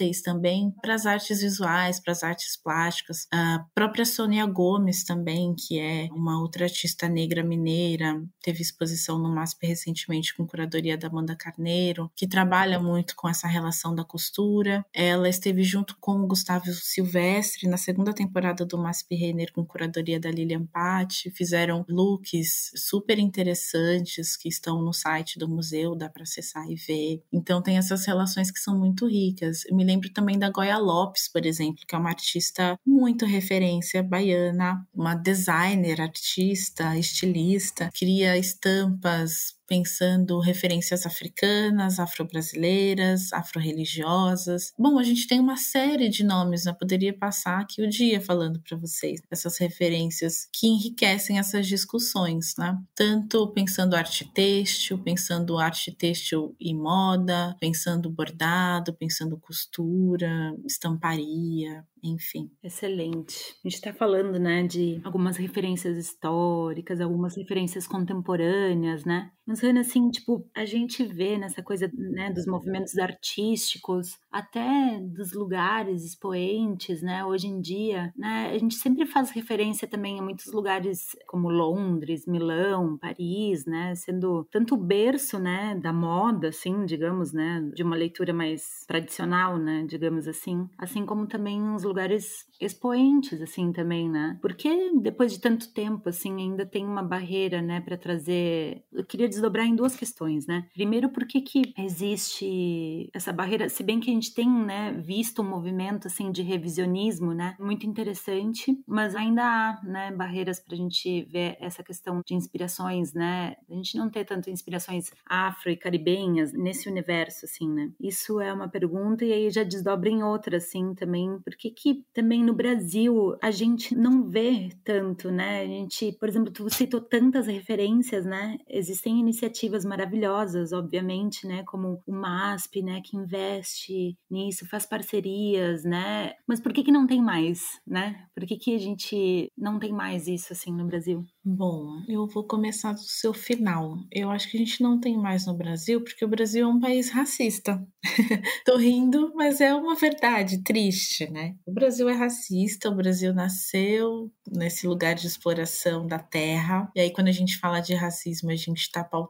têxteis também para as artes visuais, para as artes plásticas. A própria Sônia Gomes também, que é uma outra artista negra mineira, teve exposição no MASP recentemente com curadoria da Amanda Carneiro, que trabalha muito com essa relação da costura. Ela esteve junto com o Gustavo Silvestre na segunda temporada do MASP Renner com curadoria da Lilian Patti, fizeram looks super interessantes interessantes que estão no site do museu, dá para acessar e ver. Então tem essas relações que são muito ricas. Eu me lembro também da Goya Lopes, por exemplo, que é uma artista muito referência baiana, uma designer, artista, estilista, cria estampas pensando referências africanas, afro-brasileiras, afro-religiosas. Bom, a gente tem uma série de nomes, eu poderia passar aqui o dia falando para vocês essas referências que enriquecem essas discussões, né? Tanto pensando arte têxtil, pensando arte têxtil e moda, pensando bordado, pensando costura, estamparia, enfim. Excelente. A gente está falando, né, de algumas referências históricas, algumas referências contemporâneas, né? Mas, Rana, assim, tipo, a gente vê nessa coisa, né, dos movimentos artísticos, até dos lugares expoentes, né, hoje em dia, né, a gente sempre faz referência também a muitos lugares como Londres, Milão, Paris, né, sendo tanto o berço, né, da moda, assim, digamos, né, de uma leitura mais tradicional, né, digamos assim, assim como também os lugares expoentes, assim, também, né, porque depois de tanto tempo, assim, ainda tem uma barreira, né, para trazer, eu queria desdobrar em duas questões, né, primeiro, por que que existe essa barreira, se bem que a gente tem, né, visto um movimento, assim, de revisionismo, né, muito interessante, mas ainda há, né, barreiras para a gente ver essa questão de inspirações, né, a gente não ter tanto inspirações afro e caribenhas nesse universo, assim, né, isso é uma pergunta e aí já desdobra em outra, assim, também, por que que também no Brasil a gente não vê tanto, né, a gente, por exemplo, tu citou tantas referências, né, existem iniciativas maravilhosas, obviamente, né, como o MASP, né, que investe nisso, faz parcerias, né? Mas por que que não tem mais, né? Por que que a gente não tem mais isso assim no Brasil? Bom, eu vou começar do seu final. Eu acho que a gente não tem mais no Brasil, porque o Brasil é um país racista. Tô rindo, mas é uma verdade triste, né? O Brasil é racista, o Brasil nasceu nesse lugar de exploração da terra. E aí, quando a gente fala de racismo, a gente pautando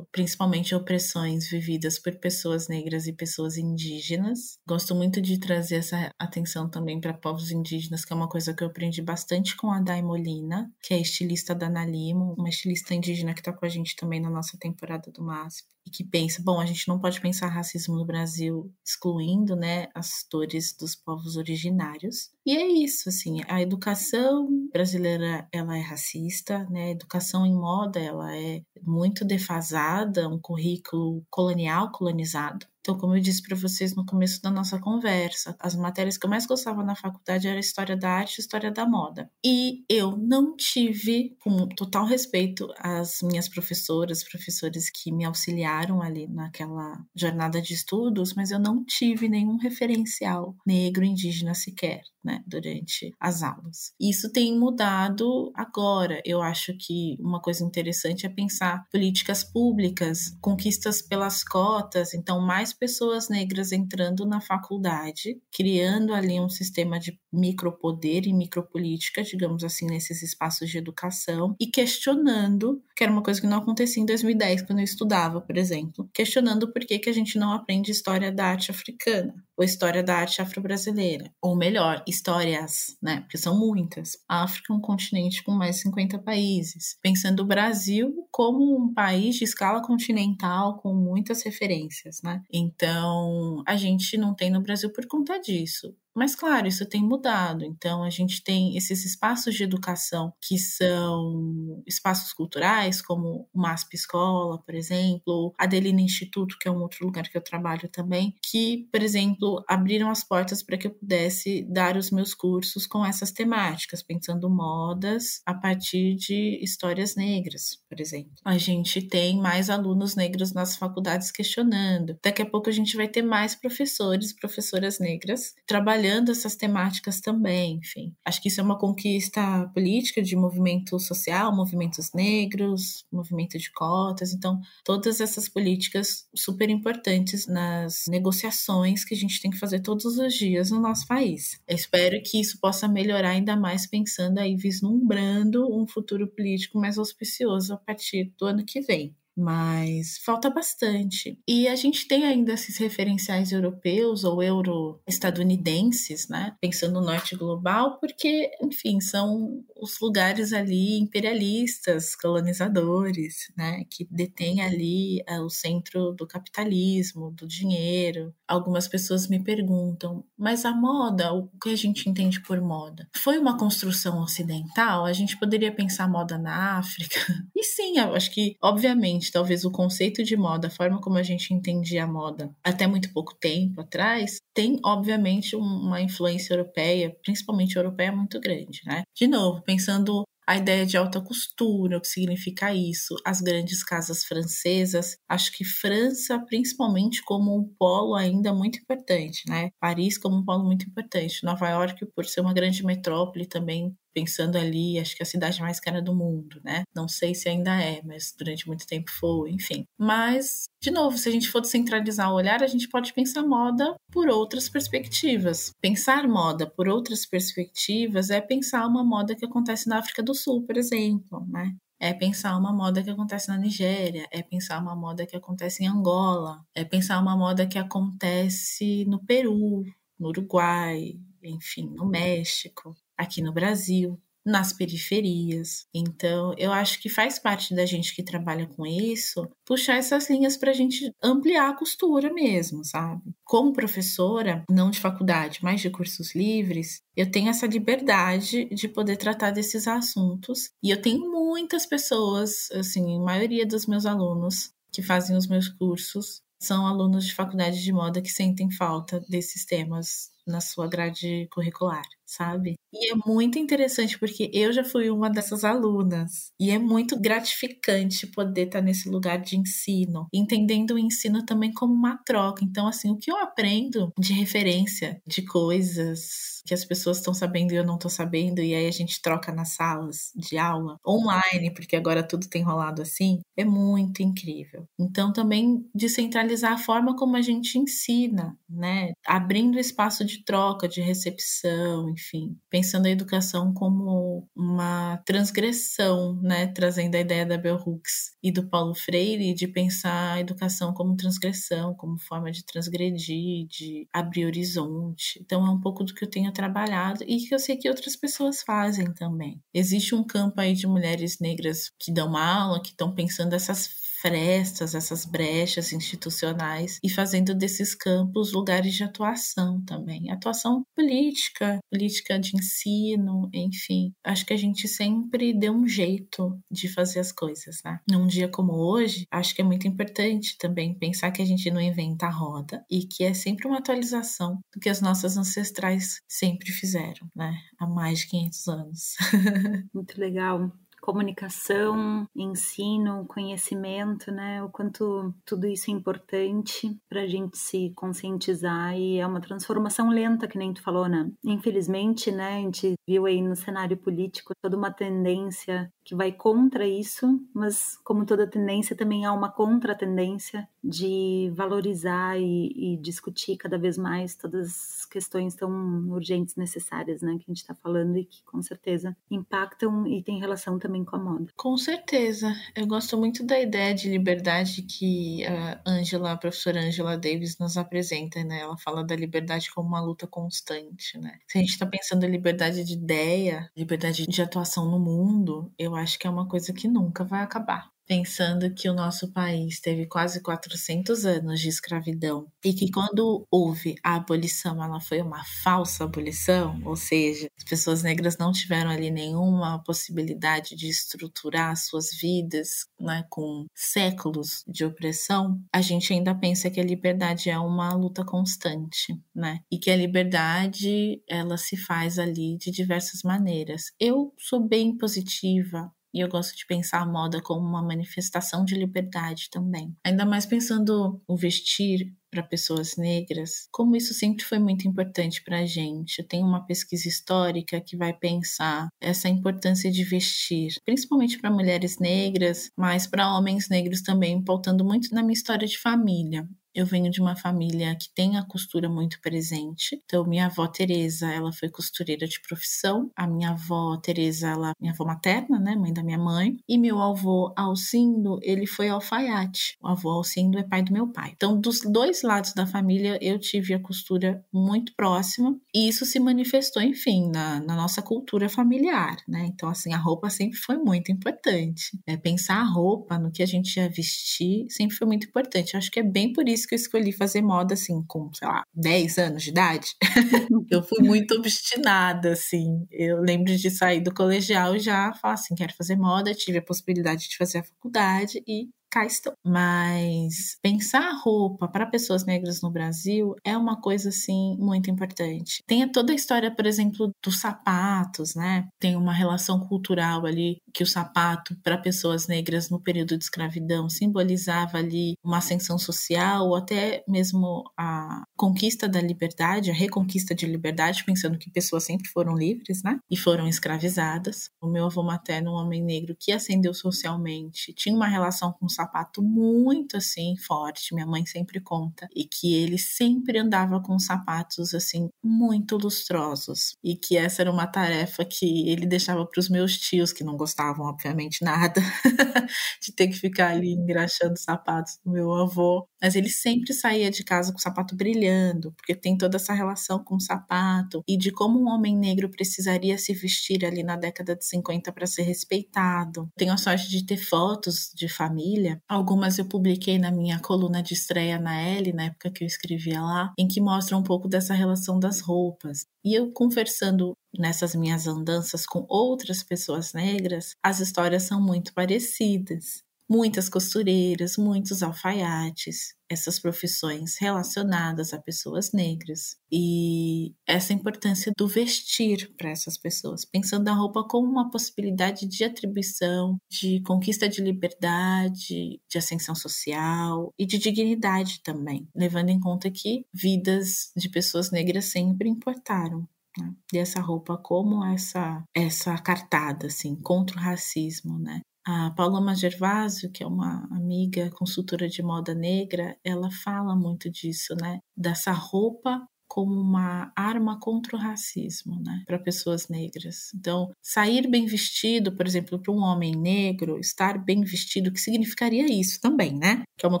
principalmente opressões vividas por pessoas negras e pessoas indígenas. Gosto muito de trazer essa atenção também para povos indígenas, que é uma coisa que eu aprendi bastante com a Dai Molina, que é estilista da Nalimo, uma estilista indígena que está com a gente também na nossa temporada do MASP e que pensa, bom, a gente não pode pensar racismo no Brasil excluindo, né, as dores dos povos originários. E é isso, assim, a educação brasileira, ela é racista, né, a educação em moda, ela é muito defasada, um currículo colonial, colonizado. Então, como eu disse para vocês no começo da nossa conversa, as matérias que eu mais gostava na faculdade era História da Arte e História da Moda. E eu não tive, com total respeito às minhas professoras, professores que me auxiliaram ali naquela jornada de estudos, mas eu não tive nenhum referencial negro indígena sequer né, durante as aulas. Isso tem mudado agora. Eu acho que uma coisa interessante é pensar políticas públicas, conquistas pelas cotas, então mais pessoas negras entrando na faculdade, criando ali um sistema de micropoder e micropolítica, digamos assim, nesses espaços de educação e questionando, que era uma coisa que não acontecia em 2010 quando eu estudava, por exemplo, questionando por que que a gente não aprende história da arte africana ou história da arte afro-brasileira, ou melhor, histórias, né? Porque são muitas. A África é um continente com mais de 50 países. Pensando o Brasil como um país de escala continental com muitas referências, né? Então, a gente não tem no Brasil por conta disso. Mas, claro, isso tem mudado. Então, a gente tem esses espaços de educação que são espaços culturais, como o MASP Escola, por exemplo, a Delina Instituto, que é um outro lugar que eu trabalho também, que, por exemplo, abriram as portas para que eu pudesse dar os meus cursos com essas temáticas, pensando modas a partir de histórias negras, por exemplo. A gente tem mais alunos negros nas faculdades questionando. Daqui a pouco a gente vai ter mais professores, professoras negras trabalhando trabalhando essas temáticas também, enfim. Acho que isso é uma conquista política de movimento social, movimentos negros, movimento de cotas, então todas essas políticas super importantes nas negociações que a gente tem que fazer todos os dias no nosso país. Eu espero que isso possa melhorar ainda mais pensando aí vislumbrando um futuro político mais auspicioso a partir do ano que vem mas falta bastante. E a gente tem ainda esses referenciais europeus ou euro-estadunidenses, né? Pensando no norte global, porque, enfim, são os lugares ali imperialistas, colonizadores, né? Que detêm ali é, o centro do capitalismo, do dinheiro. Algumas pessoas me perguntam, mas a moda, o que a gente entende por moda? Foi uma construção ocidental? A gente poderia pensar moda na África? E sim, eu acho que, obviamente, talvez o conceito de moda, a forma como a gente entendia a moda até muito pouco tempo atrás, tem obviamente uma influência europeia, principalmente europeia, muito grande, né? De novo, pensando a ideia de alta costura, o que significa isso, as grandes casas francesas. Acho que França, principalmente, como um polo ainda muito importante, né? Paris como um polo muito importante. Nova York, por ser uma grande metrópole, também pensando ali, acho que a cidade mais cara do mundo, né? Não sei se ainda é, mas durante muito tempo foi, enfim. Mas, de novo, se a gente for descentralizar o olhar, a gente pode pensar moda por outras perspectivas. Pensar moda por outras perspectivas é pensar uma moda que acontece na África do Sul, por exemplo, né? É pensar uma moda que acontece na Nigéria, é pensar uma moda que acontece em Angola, é pensar uma moda que acontece no Peru, no Uruguai, enfim, no México aqui no Brasil, nas periferias. Então, eu acho que faz parte da gente que trabalha com isso puxar essas linhas para a gente ampliar a costura mesmo, sabe? Como professora, não de faculdade, mas de cursos livres, eu tenho essa liberdade de poder tratar desses assuntos e eu tenho muitas pessoas, assim, a maioria dos meus alunos que fazem os meus cursos são alunos de faculdade de moda que sentem falta desses temas na sua grade curricular, sabe? E é muito interessante porque eu já fui uma dessas alunas e é muito gratificante poder estar nesse lugar de ensino, entendendo o ensino também como uma troca. Então, assim, o que eu aprendo de referência de coisas que as pessoas estão sabendo e eu não estou sabendo, e aí a gente troca nas salas de aula online, porque agora tudo tem rolado assim, é muito incrível. Então, também descentralizar a forma como a gente ensina, né? Abrindo espaço de troca, de recepção, enfim, pensando a educação como uma transgressão, né? Trazendo a ideia da Bell Hooks e do Paulo Freire de pensar a educação como transgressão, como forma de transgredir, de abrir horizonte. Então, é um pouco do que eu tenho trabalhado e que eu sei que outras pessoas fazem também. Existe um campo aí de mulheres negras que dão aula, que estão pensando essas frestas, essas brechas institucionais e fazendo desses campos lugares de atuação também. Atuação política, política de ensino, enfim. Acho que a gente sempre deu um jeito de fazer as coisas, né? Num dia como hoje, acho que é muito importante também pensar que a gente não inventa a roda e que é sempre uma atualização do que as nossas ancestrais sempre fizeram, né? Há mais de 500 anos. muito legal comunicação, ensino, conhecimento, né? O quanto tudo isso é importante para a gente se conscientizar e é uma transformação lenta, que nem tu falou, né? Infelizmente, né? A gente viu aí no cenário político toda uma tendência que vai contra isso, mas como toda tendência também há uma contra-tendência de valorizar e, e, discutir cada vez mais todas as questões tão urgentes necessárias, né, que a gente está falando e que com certeza impactam e tem relação também com a moda. Com certeza, eu gosto muito da ideia de liberdade que a Angela, a professora Angela Davis nos apresenta, né? Ela fala da liberdade como uma luta constante, né? Se a gente está pensando em liberdade de ideia, liberdade de atuação no mundo, eu acho que é uma coisa que nunca vai acabar pensando que o nosso país teve quase 400 anos de escravidão e que quando houve a abolição, ela foi uma falsa abolição, ou seja, as pessoas negras não tiveram ali nenhuma possibilidade de estruturar suas vidas, né, com séculos de opressão, a gente ainda pensa que a liberdade é uma luta constante, né? E que a liberdade ela se faz ali de diversas maneiras. Eu sou bem positiva e eu gosto de pensar a moda como uma manifestação de liberdade também. Ainda mais pensando o vestir para pessoas negras, como isso sempre foi muito importante para a gente. Tem uma pesquisa histórica que vai pensar essa importância de vestir, principalmente para mulheres negras, mas para homens negros também, pautando muito na minha história de família. Eu venho de uma família que tem a costura muito presente. Então, minha avó Teresa, ela foi costureira de profissão. A minha avó Teresa, ela, minha avó materna, né, mãe da minha mãe, e meu avô Alcindo, ele foi alfaiate. O avô Alcindo é pai do meu pai. Então, dos dois lados da família, eu tive a costura muito próxima, e isso se manifestou, enfim, na, na nossa cultura familiar, né? Então, assim, a roupa sempre foi muito importante. É, pensar a roupa, no que a gente ia vestir, sempre foi muito importante. Eu acho que é bem por isso que eu escolhi fazer moda, assim, com, sei lá, 10 anos de idade. eu fui muito obstinada, assim. Eu lembro de sair do colegial e já falar assim, quero fazer moda, tive a possibilidade de fazer a faculdade e cá estão. Mas pensar a roupa para pessoas negras no Brasil é uma coisa assim muito importante. Tem toda a história, por exemplo, dos sapatos, né? Tem uma relação cultural ali que o sapato para pessoas negras no período de escravidão simbolizava ali uma ascensão social ou até mesmo a conquista da liberdade, a reconquista de liberdade, pensando que pessoas sempre foram livres, né? E foram escravizadas. O meu avô materno, um homem negro que ascendeu socialmente, tinha uma relação com sapato muito assim forte, minha mãe sempre conta, e que ele sempre andava com sapatos assim muito lustrosos. E que essa era uma tarefa que ele deixava para os meus tios que não gostavam obviamente nada de ter que ficar ali engraxando sapatos do meu avô, mas ele sempre saía de casa com o sapato brilhando, porque tem toda essa relação com o sapato e de como um homem negro precisaria se vestir ali na década de 50 para ser respeitado. Tenho a sorte de ter fotos de família, algumas eu publiquei na minha coluna de estreia na L, na época que eu escrevia lá, em que mostra um pouco dessa relação das roupas. E eu conversando nessas minhas andanças com outras pessoas negras, as histórias são muito parecidas muitas costureiras, muitos alfaiates, essas profissões relacionadas a pessoas negras e essa importância do vestir para essas pessoas, pensando a roupa como uma possibilidade de atribuição, de conquista de liberdade, de ascensão social e de dignidade também, levando em conta que vidas de pessoas negras sempre importaram. Né? E essa roupa como essa essa cartada assim contra o racismo, né? A Paula Gervásio, que é uma amiga consultora de moda negra, ela fala muito disso, né? Dessa roupa como uma arma contra o racismo, né, para pessoas negras. Então, sair bem vestido, por exemplo, para um homem negro, estar bem vestido, que significaria isso também, né? Que é uma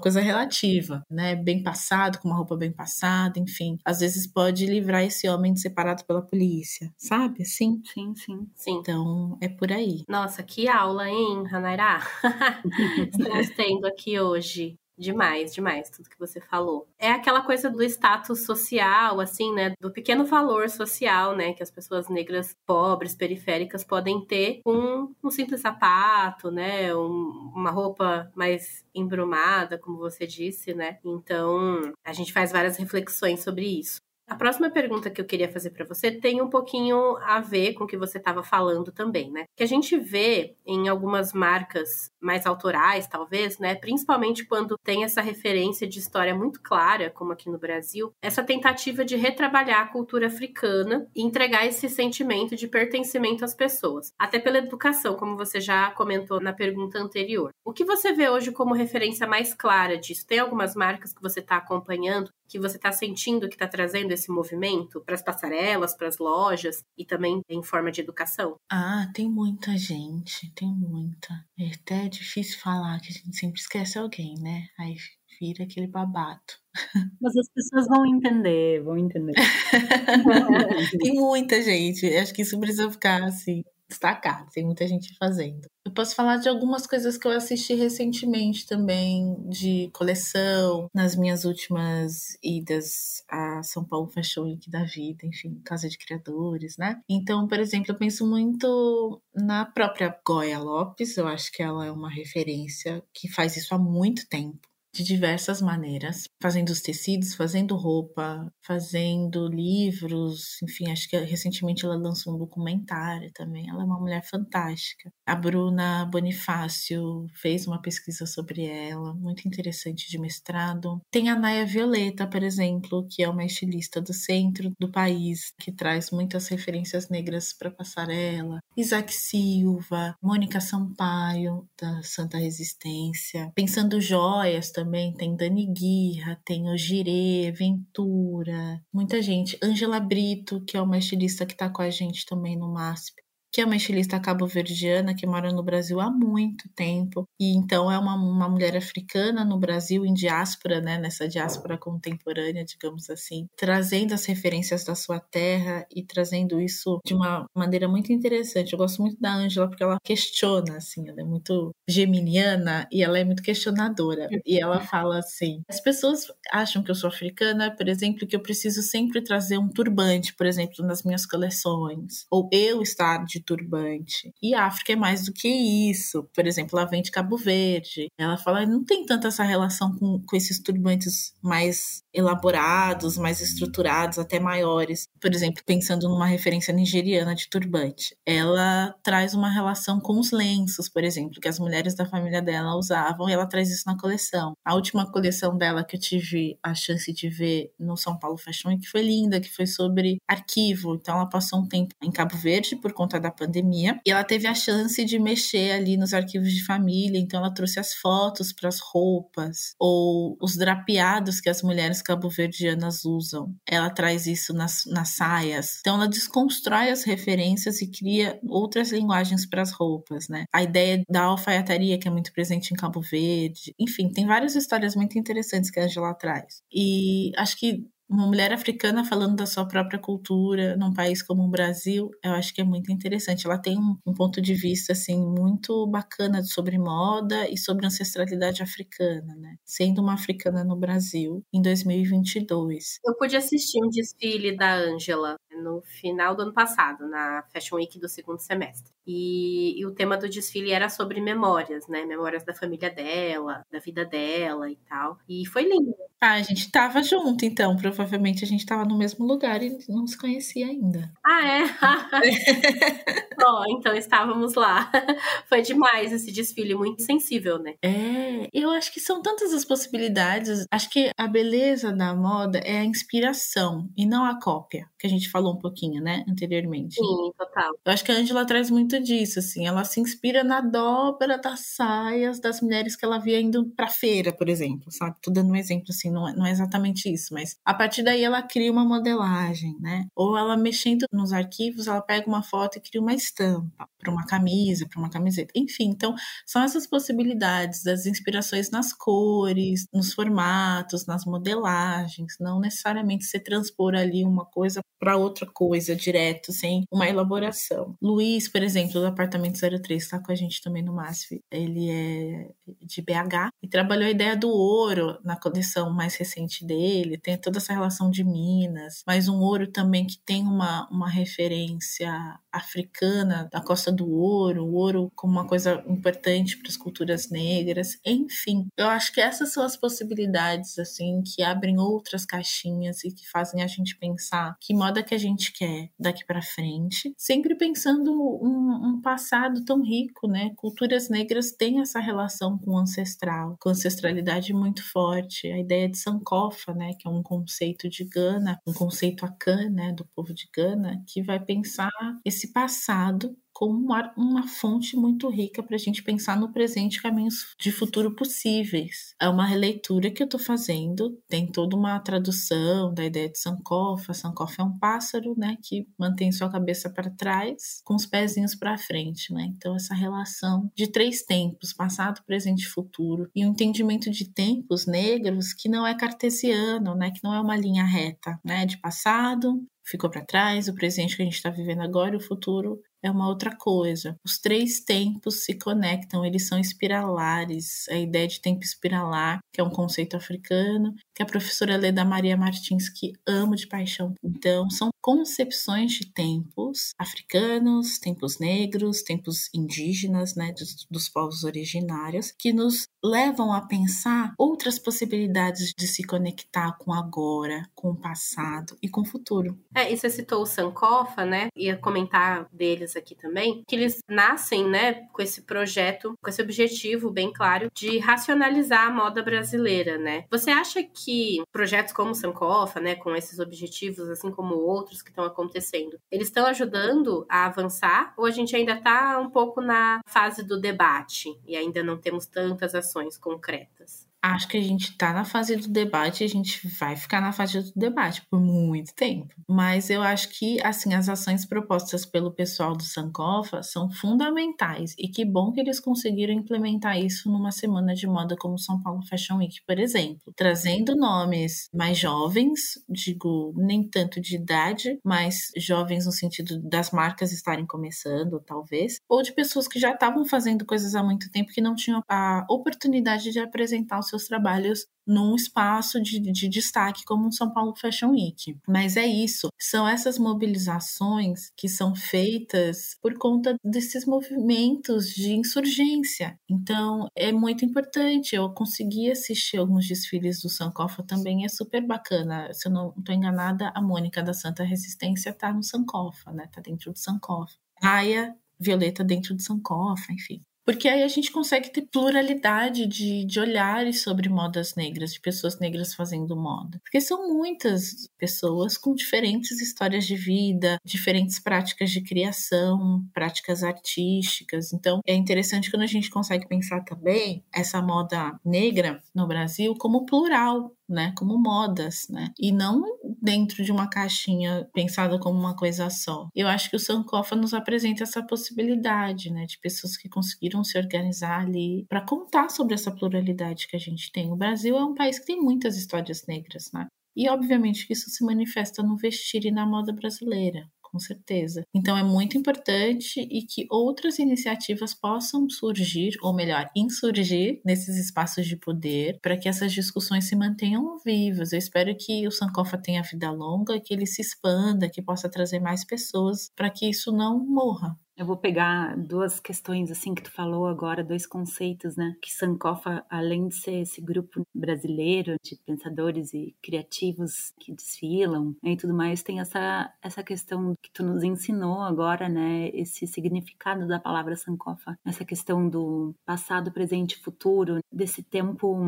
coisa relativa, né? Bem passado, com uma roupa bem passada, enfim. Às vezes pode livrar esse homem de ser parado pela polícia, sabe? Sim. Sim, sim. Sim. Então, é por aí. Nossa, que aula, hein, Hanaira? Estamos tendo aqui hoje Demais, demais, tudo que você falou. É aquela coisa do status social, assim, né? Do pequeno valor social, né? Que as pessoas negras pobres, periféricas podem ter com um simples sapato, né? Um, uma roupa mais embrumada, como você disse, né? Então, a gente faz várias reflexões sobre isso. A próxima pergunta que eu queria fazer para você tem um pouquinho a ver com o que você estava falando também, né? Que a gente vê em algumas marcas mais autorais, talvez, né? Principalmente quando tem essa referência de história muito clara, como aqui no Brasil, essa tentativa de retrabalhar a cultura africana e entregar esse sentimento de pertencimento às pessoas, até pela educação, como você já comentou na pergunta anterior. O que você vê hoje como referência mais clara disso? Tem algumas marcas que você está acompanhando, que você está sentindo que está trazendo esse movimento para as passarelas, para as lojas e também em forma de educação? Ah, tem muita gente, tem muita. É até difícil falar que a gente sempre esquece alguém, né? Aí vira aquele babado. Mas as pessoas vão entender, vão entender. tem muita gente. Acho que isso precisa ficar assim destacado, tem muita gente fazendo. Eu posso falar de algumas coisas que eu assisti recentemente também, de coleção, nas minhas últimas idas a São Paulo Fashion Week da vida, enfim, Casa de Criadores, né? Então, por exemplo, eu penso muito na própria Goya Lopes, eu acho que ela é uma referência que faz isso há muito tempo de diversas maneiras, fazendo os tecidos, fazendo roupa, fazendo livros, enfim, acho que recentemente ela lançou um documentário também. Ela é uma mulher fantástica. A Bruna Bonifácio fez uma pesquisa sobre ela, muito interessante de mestrado. Tem a Naya Violeta, por exemplo, que é uma estilista do centro do país, que traz muitas referências negras para passarela. Isaac Silva, Mônica Sampaio, da Santa Resistência. Pensando joias também também, tem Dani Guirra, tem o Girê, Ventura, muita gente. Angela Brito, que é uma estilista que está com a gente também no MASP que é uma estilista cabo-verdiana que mora no Brasil há muito tempo. E então é uma, uma mulher africana no Brasil, em diáspora, né, nessa diáspora contemporânea, digamos assim, trazendo as referências da sua terra e trazendo isso de uma maneira muito interessante. Eu gosto muito da Ângela porque ela questiona, assim, ela é muito geminiana e ela é muito questionadora. E ela fala assim: as pessoas acham que eu sou africana, por exemplo, que eu preciso sempre trazer um turbante, por exemplo, nas minhas coleções, ou eu estar de turbante. E a África é mais do que isso. Por exemplo, ela vem de Cabo Verde. Ela fala, não tem tanta essa relação com, com esses turbantes mais elaborados, mais estruturados, até maiores. Por exemplo, pensando numa referência nigeriana de turbante. Ela traz uma relação com os lenços, por exemplo, que as mulheres da família dela usavam, e ela traz isso na coleção. A última coleção dela que eu tive a chance de ver no São Paulo Fashion Week foi linda, que foi sobre arquivo. Então ela passou um tempo em Cabo Verde por conta da pandemia e ela teve a chance de mexer ali nos arquivos de família. Então ela trouxe as fotos para as roupas ou os drapeados que as mulheres cabo-verdianas usam. Ela traz isso nas, nas saias. Então ela desconstrói as referências e cria outras linguagens para as roupas, né? A ideia da alfaiataria que é muito presente em Cabo Verde. Enfim, tem várias histórias muito interessantes que a Angela traz. E acho que uma mulher africana falando da sua própria cultura num país como o Brasil, eu acho que é muito interessante. Ela tem um, um, ponto de vista assim muito bacana sobre moda e sobre ancestralidade africana, né? Sendo uma africana no Brasil em 2022. Eu pude assistir um desfile da Angela no final do ano passado, na Fashion Week do segundo semestre. E, e, o tema do desfile era sobre memórias, né? Memórias da família dela, da vida dela e tal. E foi lindo. Ah, a gente tava junto, então. Provavelmente a gente tava no mesmo lugar e não se conhecia ainda. Ah, é? Ó, oh, então estávamos lá. Foi demais esse desfile, muito sensível, né? É, eu acho que são tantas as possibilidades. Acho que a beleza da moda é a inspiração e não a cópia, que a gente falou um pouquinho, né, anteriormente. Sim, total. Eu acho que a Angela traz muito disso, assim. Ela se inspira na dobra das saias das mulheres que ela via indo pra feira, por exemplo, sabe? Tô dando um exemplo, assim, não é, não é exatamente isso, mas a partir daí ela cria uma modelagem, né? Ou ela mexendo nos arquivos, ela pega uma foto e cria uma estampa para uma camisa, para uma camiseta. Enfim, então são essas possibilidades das inspirações nas cores, nos formatos, nas modelagens, não necessariamente se transpor ali uma coisa para outra coisa direto, sem uma elaboração. Luiz, por exemplo, do apartamento 03, está com a gente também no MASF. Ele é de BH e trabalhou a ideia do ouro na coleção mais recente dele, tem toda essa relação de Minas, mas um ouro também que tem uma, uma referência africana da Costa do Ouro, o ouro como uma coisa importante para as culturas negras, enfim. Eu acho que essas são as possibilidades assim que abrem outras caixinhas e que fazem a gente pensar que moda que a gente quer daqui para frente, sempre pensando um, um passado tão rico, né? Culturas negras têm essa relação com o ancestral, com ancestralidade muito forte. A ideia de Sankofa, né, que é um conceito de Gana, um conceito akan, né, do povo de Gana, que vai pensar esse passado como uma, uma fonte muito rica para a gente pensar no presente caminhos de futuro possíveis. É uma releitura que eu estou fazendo, tem toda uma tradução da ideia de Sankofa. Sankofa é um pássaro, né, que mantém sua cabeça para trás, com os pezinhos para frente, né? Então essa relação de três tempos, passado, presente e futuro, e um entendimento de tempos negros que não é cartesiano, né, que não é uma linha reta, né, de passado, ficou para trás, o presente que a gente está vivendo agora e o futuro é uma outra coisa. Os três tempos se conectam, eles são espiralares. A ideia de tempo espiralar, que é um conceito africano, que a professora Leda Maria Martins, que amo de paixão. Então, são concepções de tempos africanos, tempos negros, tempos indígenas, né, dos, dos povos originários, que nos levam a pensar outras possibilidades de se conectar com agora, com o passado e com o futuro. É, e você citou o Sankofa, né? Ia comentar deles aqui também, que eles nascem, né, com esse projeto, com esse objetivo bem claro de racionalizar a moda brasileira, né? Você acha que projetos como o Sankofa, né, com esses objetivos, assim como outros que estão acontecendo, eles estão ajudando a avançar ou a gente ainda está um pouco na fase do debate e ainda não temos tantas ações concretas? Acho que a gente está na fase do debate, a gente vai ficar na fase do debate por muito tempo. Mas eu acho que, assim, as ações propostas pelo pessoal do Sankofa são fundamentais. E que bom que eles conseguiram implementar isso numa semana de moda como São Paulo Fashion Week, por exemplo, trazendo nomes mais jovens, digo, nem tanto de idade, mas jovens no sentido das marcas estarem começando, talvez, ou de pessoas que já estavam fazendo coisas há muito tempo que não tinham a oportunidade de apresentar seus trabalhos num espaço de, de destaque como o São Paulo Fashion Week. Mas é isso, são essas mobilizações que são feitas por conta desses movimentos de insurgência. Então, é muito importante. Eu consegui assistir alguns desfiles do Sankofa também, é super bacana. Se eu não estou enganada, a Mônica da Santa Resistência está no Sankofa, né? Tá dentro do Sankofa. Raia Violeta dentro do Sankofa, enfim. Porque aí a gente consegue ter pluralidade de, de olhares sobre modas negras, de pessoas negras fazendo moda. Porque são muitas pessoas com diferentes histórias de vida, diferentes práticas de criação, práticas artísticas. Então é interessante quando a gente consegue pensar também essa moda negra no Brasil como plural, né, como modas, né, e não dentro de uma caixinha pensada como uma coisa só. Eu acho que o Sankofa nos apresenta essa possibilidade, né, de pessoas que conseguiram se organizar ali para contar sobre essa pluralidade que a gente tem. O Brasil é um país que tem muitas histórias negras, né? E obviamente que isso se manifesta no vestir e na moda brasileira com certeza. Então é muito importante e que outras iniciativas possam surgir, ou melhor, insurgir nesses espaços de poder, para que essas discussões se mantenham vivas. Eu espero que o Sankofa tenha vida longa, que ele se expanda, que possa trazer mais pessoas para que isso não morra. Eu vou pegar duas questões assim que tu falou agora, dois conceitos, né? Que Sankofa, além de ser esse grupo brasileiro de pensadores e criativos que desfilam né, e tudo mais, tem essa essa questão que tu nos ensinou agora, né? Esse significado da palavra Sankofa, essa questão do passado, presente futuro, desse tempo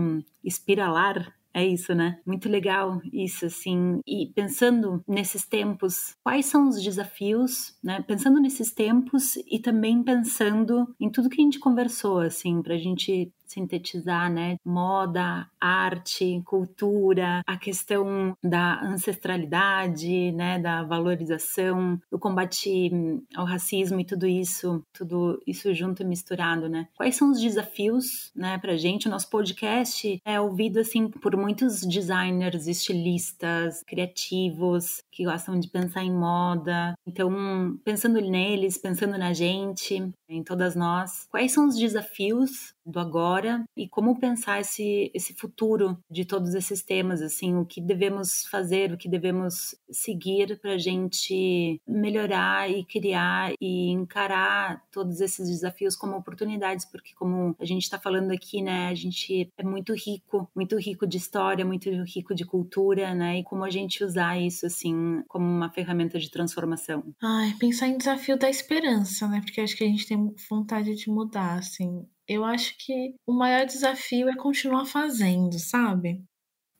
espiralar é isso, né? Muito legal isso, assim. E pensando nesses tempos, quais são os desafios, né? Pensando nesses tempos e também pensando em tudo que a gente conversou, assim, pra gente sintetizar, né? Moda, arte, cultura, a questão da ancestralidade, né? Da valorização, do combate ao racismo e tudo isso, tudo isso junto e misturado, né? Quais são os desafios, né? Pra gente, o nosso podcast é ouvido, assim, por muitos designers, estilistas, criativos, que gostam de pensar em moda. Então, pensando neles, pensando na gente, em todas nós, quais são os desafios do agora e como pensar esse, esse futuro de todos esses temas, assim, o que devemos fazer, o que devemos seguir para a gente melhorar e criar e encarar todos esses desafios como oportunidades, porque como a gente está falando aqui, né, a gente é muito rico, muito rico de história, muito rico de cultura, né, e como a gente usar isso, assim, como uma ferramenta de transformação. Ai, pensar em desafio da esperança, né, porque acho que a gente tem vontade de mudar, assim, eu acho que o maior desafio é continuar fazendo, sabe?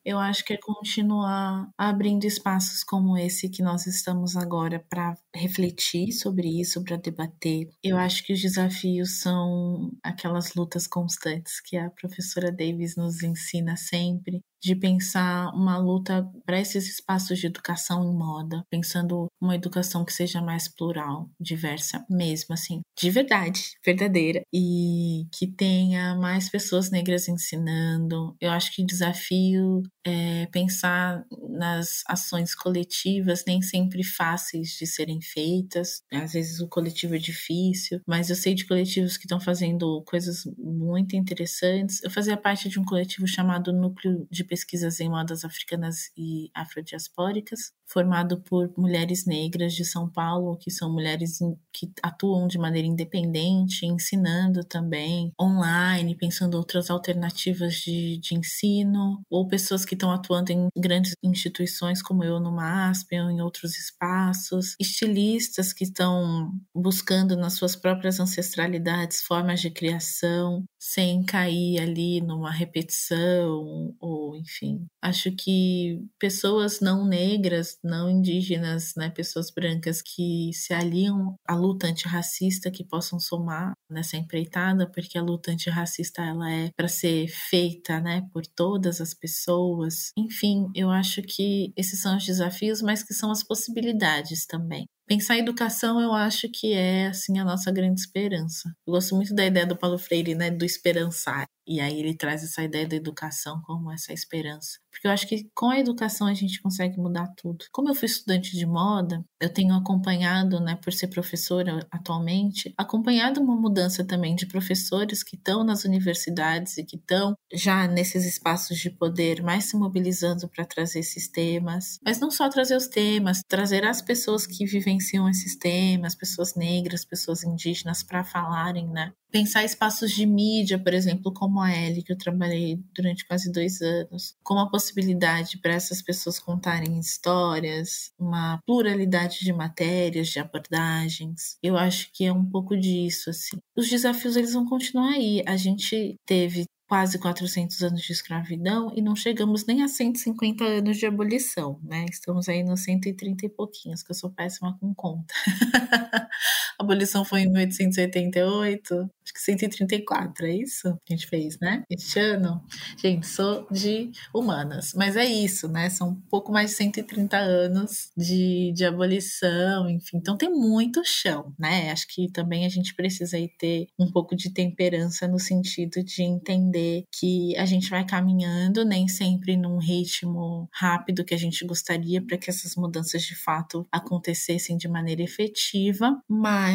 Eu acho que é continuar abrindo espaços como esse que nós estamos agora para refletir sobre isso, para debater. Eu acho que os desafios são aquelas lutas constantes que a professora Davis nos ensina sempre, de pensar uma luta para esses espaços de educação em moda, pensando uma educação que seja mais plural, diversa mesmo, assim, de verdade, verdadeira, e que tenha mais pessoas negras ensinando. Eu acho que o desafio é pensar nas ações coletivas, nem sempre fáceis de serem feitas. Às vezes o coletivo é difícil, mas eu sei de coletivos que estão fazendo coisas muito interessantes. Eu fazia parte de um coletivo chamado Núcleo de Pesquisas em Modas Africanas e Afrodiaspóricas, formado por mulheres negras de São Paulo, que são mulheres que atuam de maneira independente, ensinando também online, pensando outras alternativas de, de ensino, ou pessoas que estão atuando em grandes instituições como eu no MASP ou em outros espaços, estilistas que estão buscando nas suas próprias ancestralidades formas de criação, sem cair ali numa repetição ou enfim. Acho que pessoas não negras, não indígenas, né, pessoas brancas que se aliam à luta antirracista que possam somar nessa empreitada, porque a luta antirracista ela é para ser feita, né, por todas as pessoas. Enfim, eu acho que esses são os desafios, mas que são as possibilidades também. Pensar em educação, eu acho que é assim a nossa grande esperança. Eu gosto muito da ideia do Paulo Freire, né, do esperançar. E aí ele traz essa ideia da educação como essa esperança. Porque eu acho que com a educação a gente consegue mudar tudo. Como eu fui estudante de moda, eu tenho acompanhado, né, por ser professora atualmente, acompanhado uma mudança também de professores que estão nas universidades e que estão já nesses espaços de poder mais se mobilizando para trazer esses temas. Mas não só trazer os temas, trazer as pessoas que vivenciam esses temas, pessoas negras, pessoas indígenas para falarem, né? Pensar espaços de mídia, por exemplo, como a L, que eu trabalhei durante quase dois anos, como a possibilidade para essas pessoas contarem histórias, uma pluralidade de matérias, de abordagens. Eu acho que é um pouco disso, assim. Os desafios, eles vão continuar aí. A gente teve quase 400 anos de escravidão e não chegamos nem a 150 anos de abolição, né? Estamos aí nos 130 e pouquinhos, que eu sou péssima com conta. a abolição foi em 1888, acho que 134, é isso que a gente fez, né? Este ano. Gente, sou de humanas, mas é isso, né? São um pouco mais de 130 anos de, de abolição, enfim. Então tem muito chão, né? Acho que também a gente precisa aí ter um pouco de temperança no sentido de entender entender que a gente vai caminhando, nem sempre num ritmo rápido que a gente gostaria para que essas mudanças de fato acontecessem de maneira efetiva, mas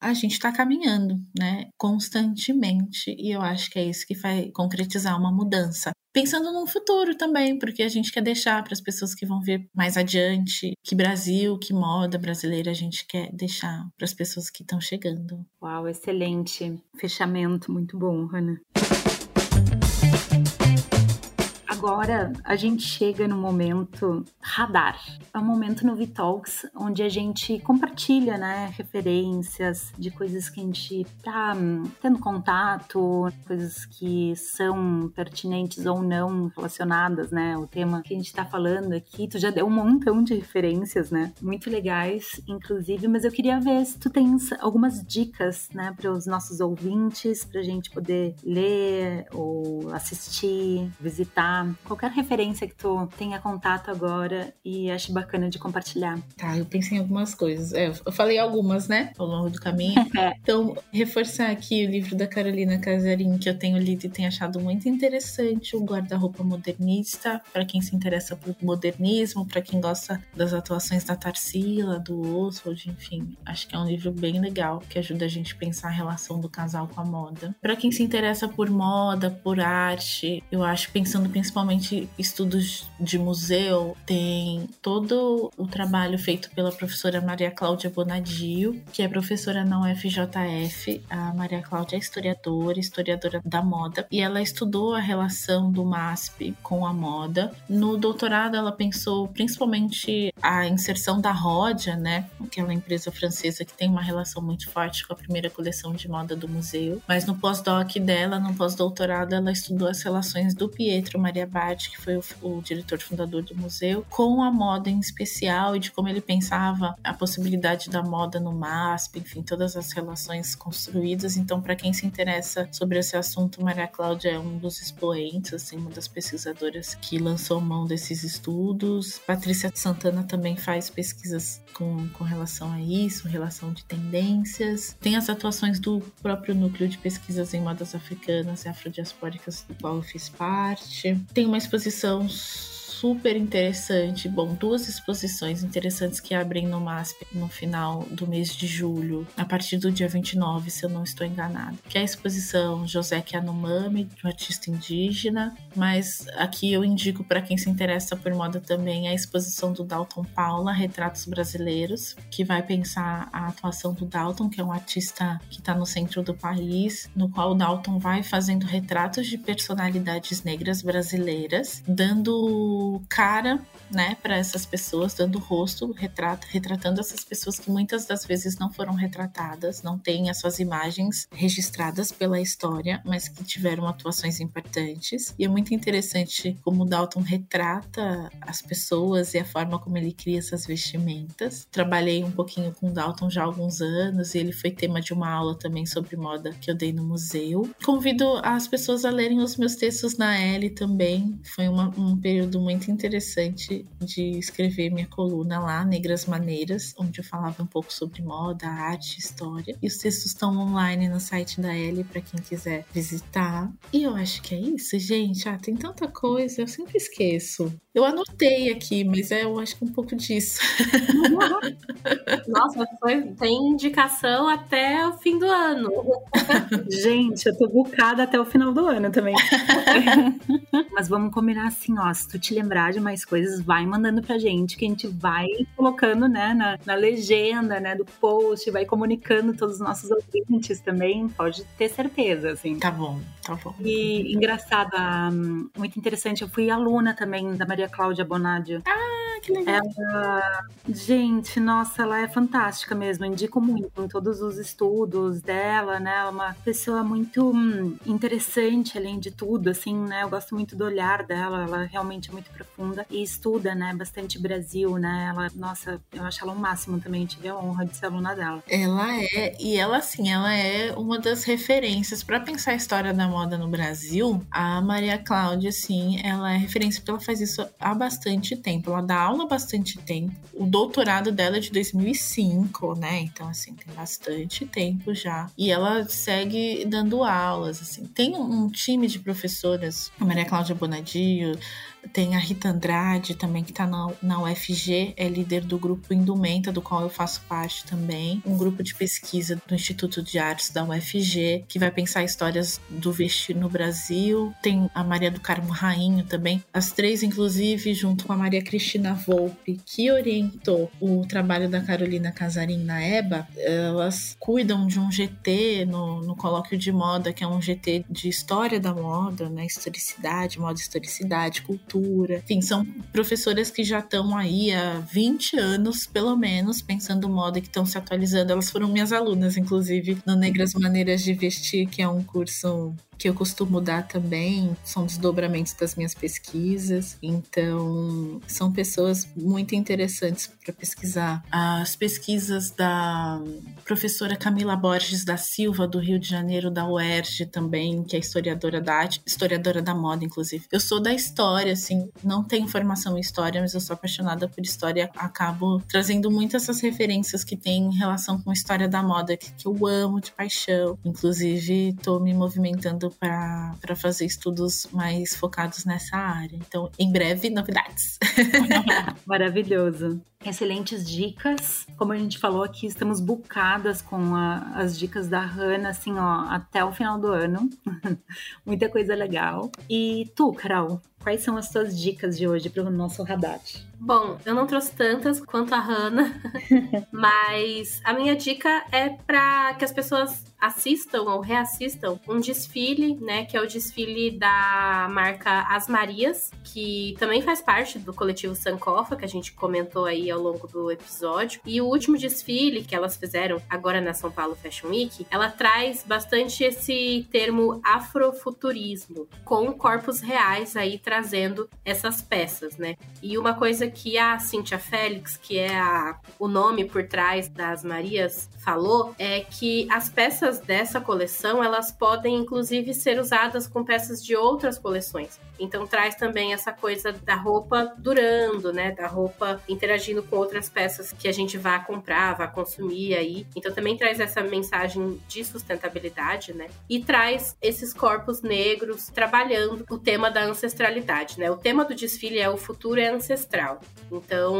a gente está caminhando, né, constantemente, e eu acho que é isso que vai concretizar uma mudança. Pensando no futuro também, porque a gente quer deixar para as pessoas que vão vir mais adiante que Brasil, que moda brasileira a gente quer deixar para as pessoas que estão chegando. Uau, excelente fechamento, muito bom, Hannah agora a gente chega no momento radar. É um momento no Vitalks onde a gente compartilha, né, referências de coisas que a gente tá hum, tendo contato, coisas que são pertinentes ou não relacionadas, né, o tema que a gente tá falando aqui. Tu já deu um montão de referências, né, muito legais, inclusive, mas eu queria ver se tu tens algumas dicas, né, para os nossos ouvintes, pra gente poder ler ou assistir, visitar qualquer referência que tu tenha contato agora e ache bacana de compartilhar. Tá, eu pensei em algumas coisas. É, eu falei algumas, né, ao longo do caminho. é. Então, reforçar aqui o livro da Carolina Casarim, que eu tenho lido e tenho achado muito interessante, o Guarda-Roupa Modernista, para quem se interessa por modernismo, para quem gosta das atuações da Tarsila, do Oswald, enfim. Acho que é um livro bem legal, que ajuda a gente a pensar a relação do casal com a moda. Para quem se interessa por moda, por arte, eu acho, pensando principalmente principalmente estudos de museu, tem todo o trabalho feito pela professora Maria Cláudia Bonadio, que é professora na UFJF. A Maria Cláudia é historiadora, historiadora da moda, e ela estudou a relação do MASP com a moda. No doutorado, ela pensou principalmente a inserção da Rodia, né, aquela empresa francesa que tem uma relação muito forte com a primeira coleção de moda do museu. Mas no pós-doc dela, no pós-doutorado, ela estudou as relações do Pietro Maria Que foi o, o diretor fundador do museu, com a moda em especial e de como ele pensava a possibilidade da moda no MASP, enfim, todas as relações construídas. Então, para quem se interessa sobre esse assunto, Maria Cláudia é um dos expoentes, assim, uma das pesquisadoras que lançou mão desses estudos. Patrícia Santana também faz pesquisas com, com relação a isso, relação de tendências. Tem as atuações do próprio núcleo de pesquisas em modas africanas e afrodiaspóricas, do qual eu fiz parte tem uma exposição super interessante. Bom, duas exposições interessantes que abrem no MASP no final do mês de julho, a partir do dia 29, se eu não estou enganada. Que é a exposição José Yanomami, um artista indígena, mas aqui eu indico para quem se interessa por moda também a exposição do Dalton Paula, Retratos Brasileiros, que vai pensar a atuação do Dalton, que é um artista que está no centro do país, no qual o Dalton vai fazendo retratos de personalidades negras brasileiras, dando cara, né, para essas pessoas, dando rosto, retrato, retratando essas pessoas que muitas das vezes não foram retratadas, não têm as suas imagens registradas pela história, mas que tiveram atuações importantes. E é muito interessante como Dalton retrata as pessoas e a forma como ele cria essas vestimentas. Trabalhei um pouquinho com Dalton já há alguns anos e ele foi tema de uma aula também sobre moda que eu dei no museu. Convido as pessoas a lerem os meus textos na L também. Foi uma, um período muito interessante de escrever minha coluna lá, Negras Maneiras, onde eu falava um pouco sobre moda, arte, história. E os textos estão online no site da Ellie para quem quiser visitar. E eu acho que é isso, gente. Ah, tem tanta coisa, eu sempre esqueço. Eu anotei aqui, mas é, eu acho que é um pouco disso. Nossa, foi, tem indicação até o fim do ano. Gente, eu tô bucada até o final do ano também. mas vamos combinar assim, ó. Se tu te lembrar de mais coisas, vai mandando pra gente, que a gente vai colocando, né, na, na legenda, né, do post, vai comunicando todos os nossos ouvintes também. Pode ter certeza, assim. Tá bom, tá bom. E engraçado, muito interessante, eu fui aluna também da Maria Cláudia Bonadio. Ah, que legal. Ela, gente, nossa, ela é fantástica mesmo. Indico muito em todos os estudos dela, né? Ela é uma pessoa muito hum, interessante, além de tudo, assim, né? Eu gosto muito do olhar dela, ela realmente é muito profunda e estuda, né? Bastante Brasil, né? Ela, nossa, eu acho ela o um máximo também. Tive a honra de ser aluna dela. Ela é, e ela, assim, ela é uma das referências para pensar a história da moda no Brasil. A Maria Cláudia, assim, ela é referência porque ela faz isso há bastante tempo. Ela dá aula bastante tempo. O doutorado dela é de 2005, né? Então, assim, tem bastante tempo já. E ela segue dando aulas, assim. Tem um time de professoras, a Maria Cláudia Bonadio, tem a Rita Andrade também, que está na, na UFG, é líder do grupo Indumenta, do qual eu faço parte também. Um grupo de pesquisa do Instituto de Artes da UFG, que vai pensar histórias do vestir no Brasil. Tem a Maria do Carmo Rainho também. As três, inclusive, junto com a Maria Cristina Volpe, que orientou o trabalho da Carolina Casarim na EBA, elas cuidam de um GT no, no colóquio de moda, que é um GT de história da moda, né? Historicidade, moda historicidade, cultura Enfim, são professoras que já estão aí há 20 anos, pelo menos, pensando moda que estão se atualizando. Elas foram minhas alunas, inclusive, no Negras Maneiras de Vestir, que é um curso que eu costumo dar também, são desdobramentos das minhas pesquisas. Então, são pessoas muito interessantes para pesquisar. As pesquisas da professora Camila Borges da Silva, do Rio de Janeiro, da UERJ também, que é historiadora da arte, historiadora da moda, inclusive. Eu sou da história, assim, não tenho formação em história, mas eu sou apaixonada por história. Acabo trazendo muitas essas referências que têm relação com a história da moda, que, que eu amo de paixão. Inclusive, estou me movimentando para fazer estudos mais focados nessa área. Então, em breve, novidades. Maravilhoso. Excelentes dicas. Como a gente falou aqui, estamos bucadas com a, as dicas da Hanna, assim, ó, até o final do ano. Muita coisa legal. E tu, Carol, quais são as tuas dicas de hoje para o nosso Haddad? Bom, eu não trouxe tantas quanto a Hannah, mas a minha dica é para que as pessoas assistam ou reassistam um desfile, né, que é o desfile da marca As Marias, que também faz parte do coletivo Sankofa, que a gente comentou aí ao longo do episódio. E o último desfile que elas fizeram agora na São Paulo Fashion Week, ela traz bastante esse termo afrofuturismo, com corpos reais aí trazendo essas peças, né? E uma coisa que a Cynthia Félix, que é a, o nome por trás das Marias, falou é que as peças dessa coleção elas podem inclusive ser usadas com peças de outras coleções. Então traz também essa coisa da roupa durando, né? Da roupa interagindo com outras peças que a gente vai comprar, vai consumir aí. Então também traz essa mensagem de sustentabilidade, né? E traz esses corpos negros trabalhando o tema da ancestralidade, né? O tema do desfile é o futuro é ancestral. Então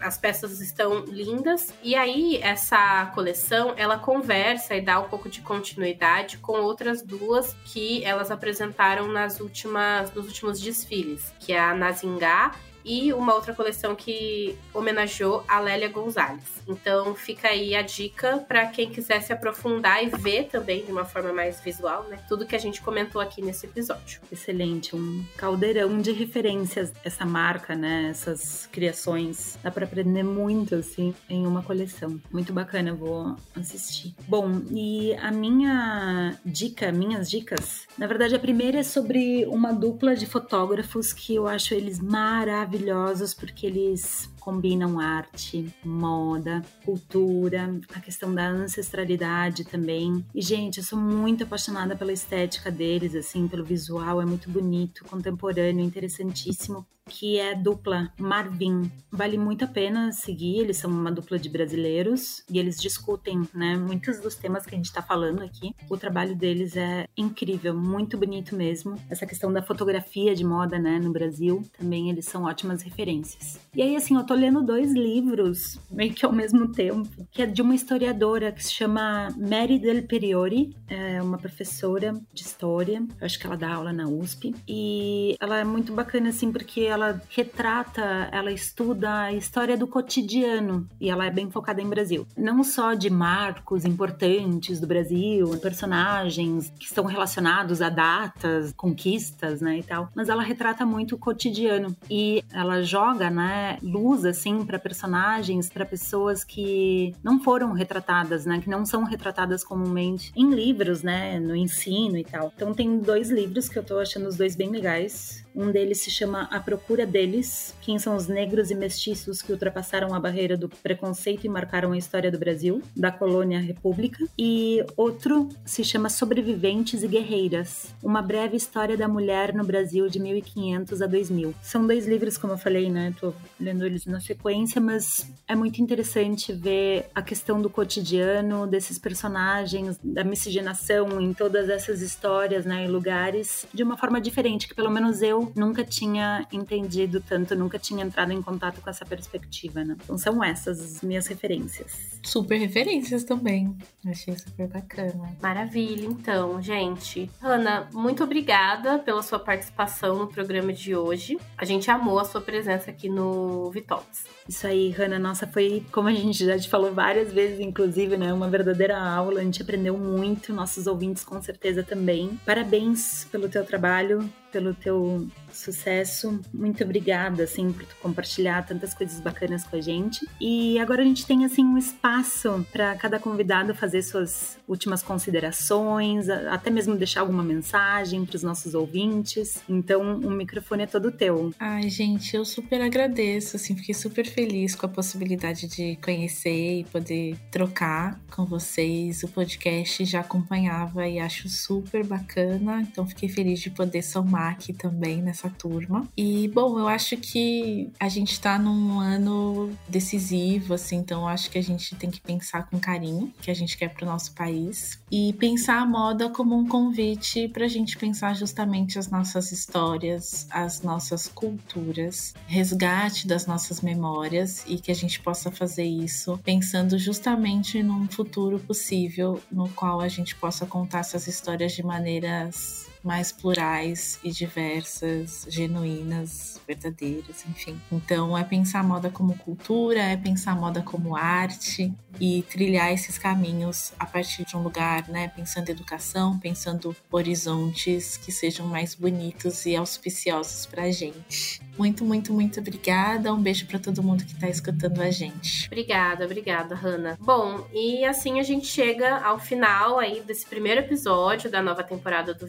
as peças estão lindas e aí essa coleção ela conversa e dá um pouco de continuidade com outras duas que elas apresentaram nas últimas nos desfiles, que é a Nazingá e uma outra coleção que homenageou a Lélia Gonzalez. Então fica aí a dica para quem quiser se aprofundar e ver também de uma forma mais visual, né? Tudo que a gente comentou aqui nesse episódio. Excelente, um caldeirão de referências essa marca, né? Essas criações. Dá para aprender muito assim em uma coleção. Muito bacana, vou assistir. Bom, e a minha dica, minhas dicas, na verdade a primeira é sobre uma dupla de fotógrafos que eu acho eles maravilhosos maravilhosos porque eles combinam arte, moda, cultura, a questão da ancestralidade também. E, gente, eu sou muito apaixonada pela estética deles, assim, pelo visual, é muito bonito, contemporâneo, interessantíssimo que é dupla Marvin. Vale muito a pena seguir, eles são uma dupla de brasileiros e eles discutem, né, muitos dos temas que a gente está falando aqui. O trabalho deles é incrível, muito bonito mesmo. Essa questão da fotografia de moda, né, no Brasil, também eles são ótimas referências. E aí, assim, eu tô lendo dois livros, meio que ao mesmo tempo, que é de uma historiadora que se chama Mary Del Periori, é uma professora de história, eu acho que ela dá aula na USP, e ela é muito bacana, assim, porque ela retrata, ela estuda a história do cotidiano e ela é bem focada em Brasil. Não só de marcos importantes do Brasil, personagens que estão relacionados a datas, conquistas, né, e tal, mas ela retrata muito o cotidiano e ela joga, né, luz assim para personagens, para pessoas que não foram retratadas, né, que não são retratadas comumente em livros, né, no ensino e tal. Então tem dois livros que eu tô achando os dois bem legais. Um deles se chama A Procura Deles, quem são os negros e mestiços que ultrapassaram a barreira do preconceito e marcaram a história do Brasil, da colônia à república. E outro se chama Sobreviventes e Guerreiras, uma breve história da mulher no Brasil de 1500 a 2000. São dois livros, como eu falei, né? Tô lendo eles na sequência, mas é muito interessante ver a questão do cotidiano, desses personagens, da miscigenação em todas essas histórias, né, e lugares, de uma forma diferente, que pelo menos eu nunca tinha entendido tanto, nunca tinha entrado em contato com essa perspectiva, né? Então são essas as minhas referências. Super referências também. Achei super bacana. Maravilha, então, gente. Ana, muito obrigada pela sua participação no programa de hoje. A gente amou a sua presença aqui no Vitalks. Isso aí, Hanna, nossa, foi como a gente já te falou várias vezes, inclusive, né? Uma verdadeira aula, a gente aprendeu muito, nossos ouvintes com certeza também. Parabéns pelo teu trabalho, pelo teu sucesso. Muito obrigada, assim, por compartilhar tantas coisas bacanas com a gente. E agora a gente tem, assim, um espaço para cada convidado fazer suas últimas considerações, até mesmo deixar alguma mensagem para os nossos ouvintes. Então, o microfone é todo teu. Ai, gente, eu super agradeço, assim, fiquei super feliz com a possibilidade de conhecer e poder trocar com vocês. O podcast já acompanhava e acho super bacana, então fiquei feliz de poder somar aqui também nessa turma. E, bom, eu acho que a gente tá num ano decisivo, assim, então acho que a gente tem que pensar com carinho que a gente quer pro nosso país e pensar a moda como um convite pra gente pensar justamente as nossas histórias, as nossas culturas, resgate das nossas memórias e que a gente possa fazer isso pensando justamente num futuro possível no qual a gente possa contar essas histórias de maneiras mais plurais e diversas, genuínas, verdadeiras, enfim. Então é pensar a moda como cultura, é pensar a moda como arte e trilhar esses caminhos a partir de um lugar, né, pensando educação, pensando horizontes que sejam mais bonitos e auspiciosos pra gente. Muito, muito, muito obrigada. Um beijo para todo mundo que está escutando a gente. Obrigada, obrigada, Hanna. Bom, e assim a gente chega ao final aí desse primeiro episódio da nova temporada do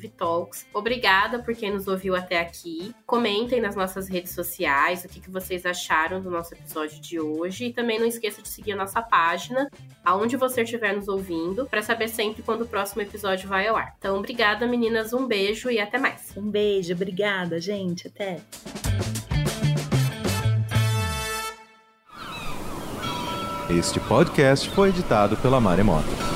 Obrigada por quem nos ouviu até aqui. Comentem nas nossas redes sociais o que, que vocês acharam do nosso episódio de hoje. E também não esqueça de seguir a nossa página, aonde você estiver nos ouvindo, para saber sempre quando o próximo episódio vai ao ar. Então, obrigada, meninas. Um beijo e até mais. Um beijo, obrigada, gente. Até. Este podcast foi editado pela Maremoto.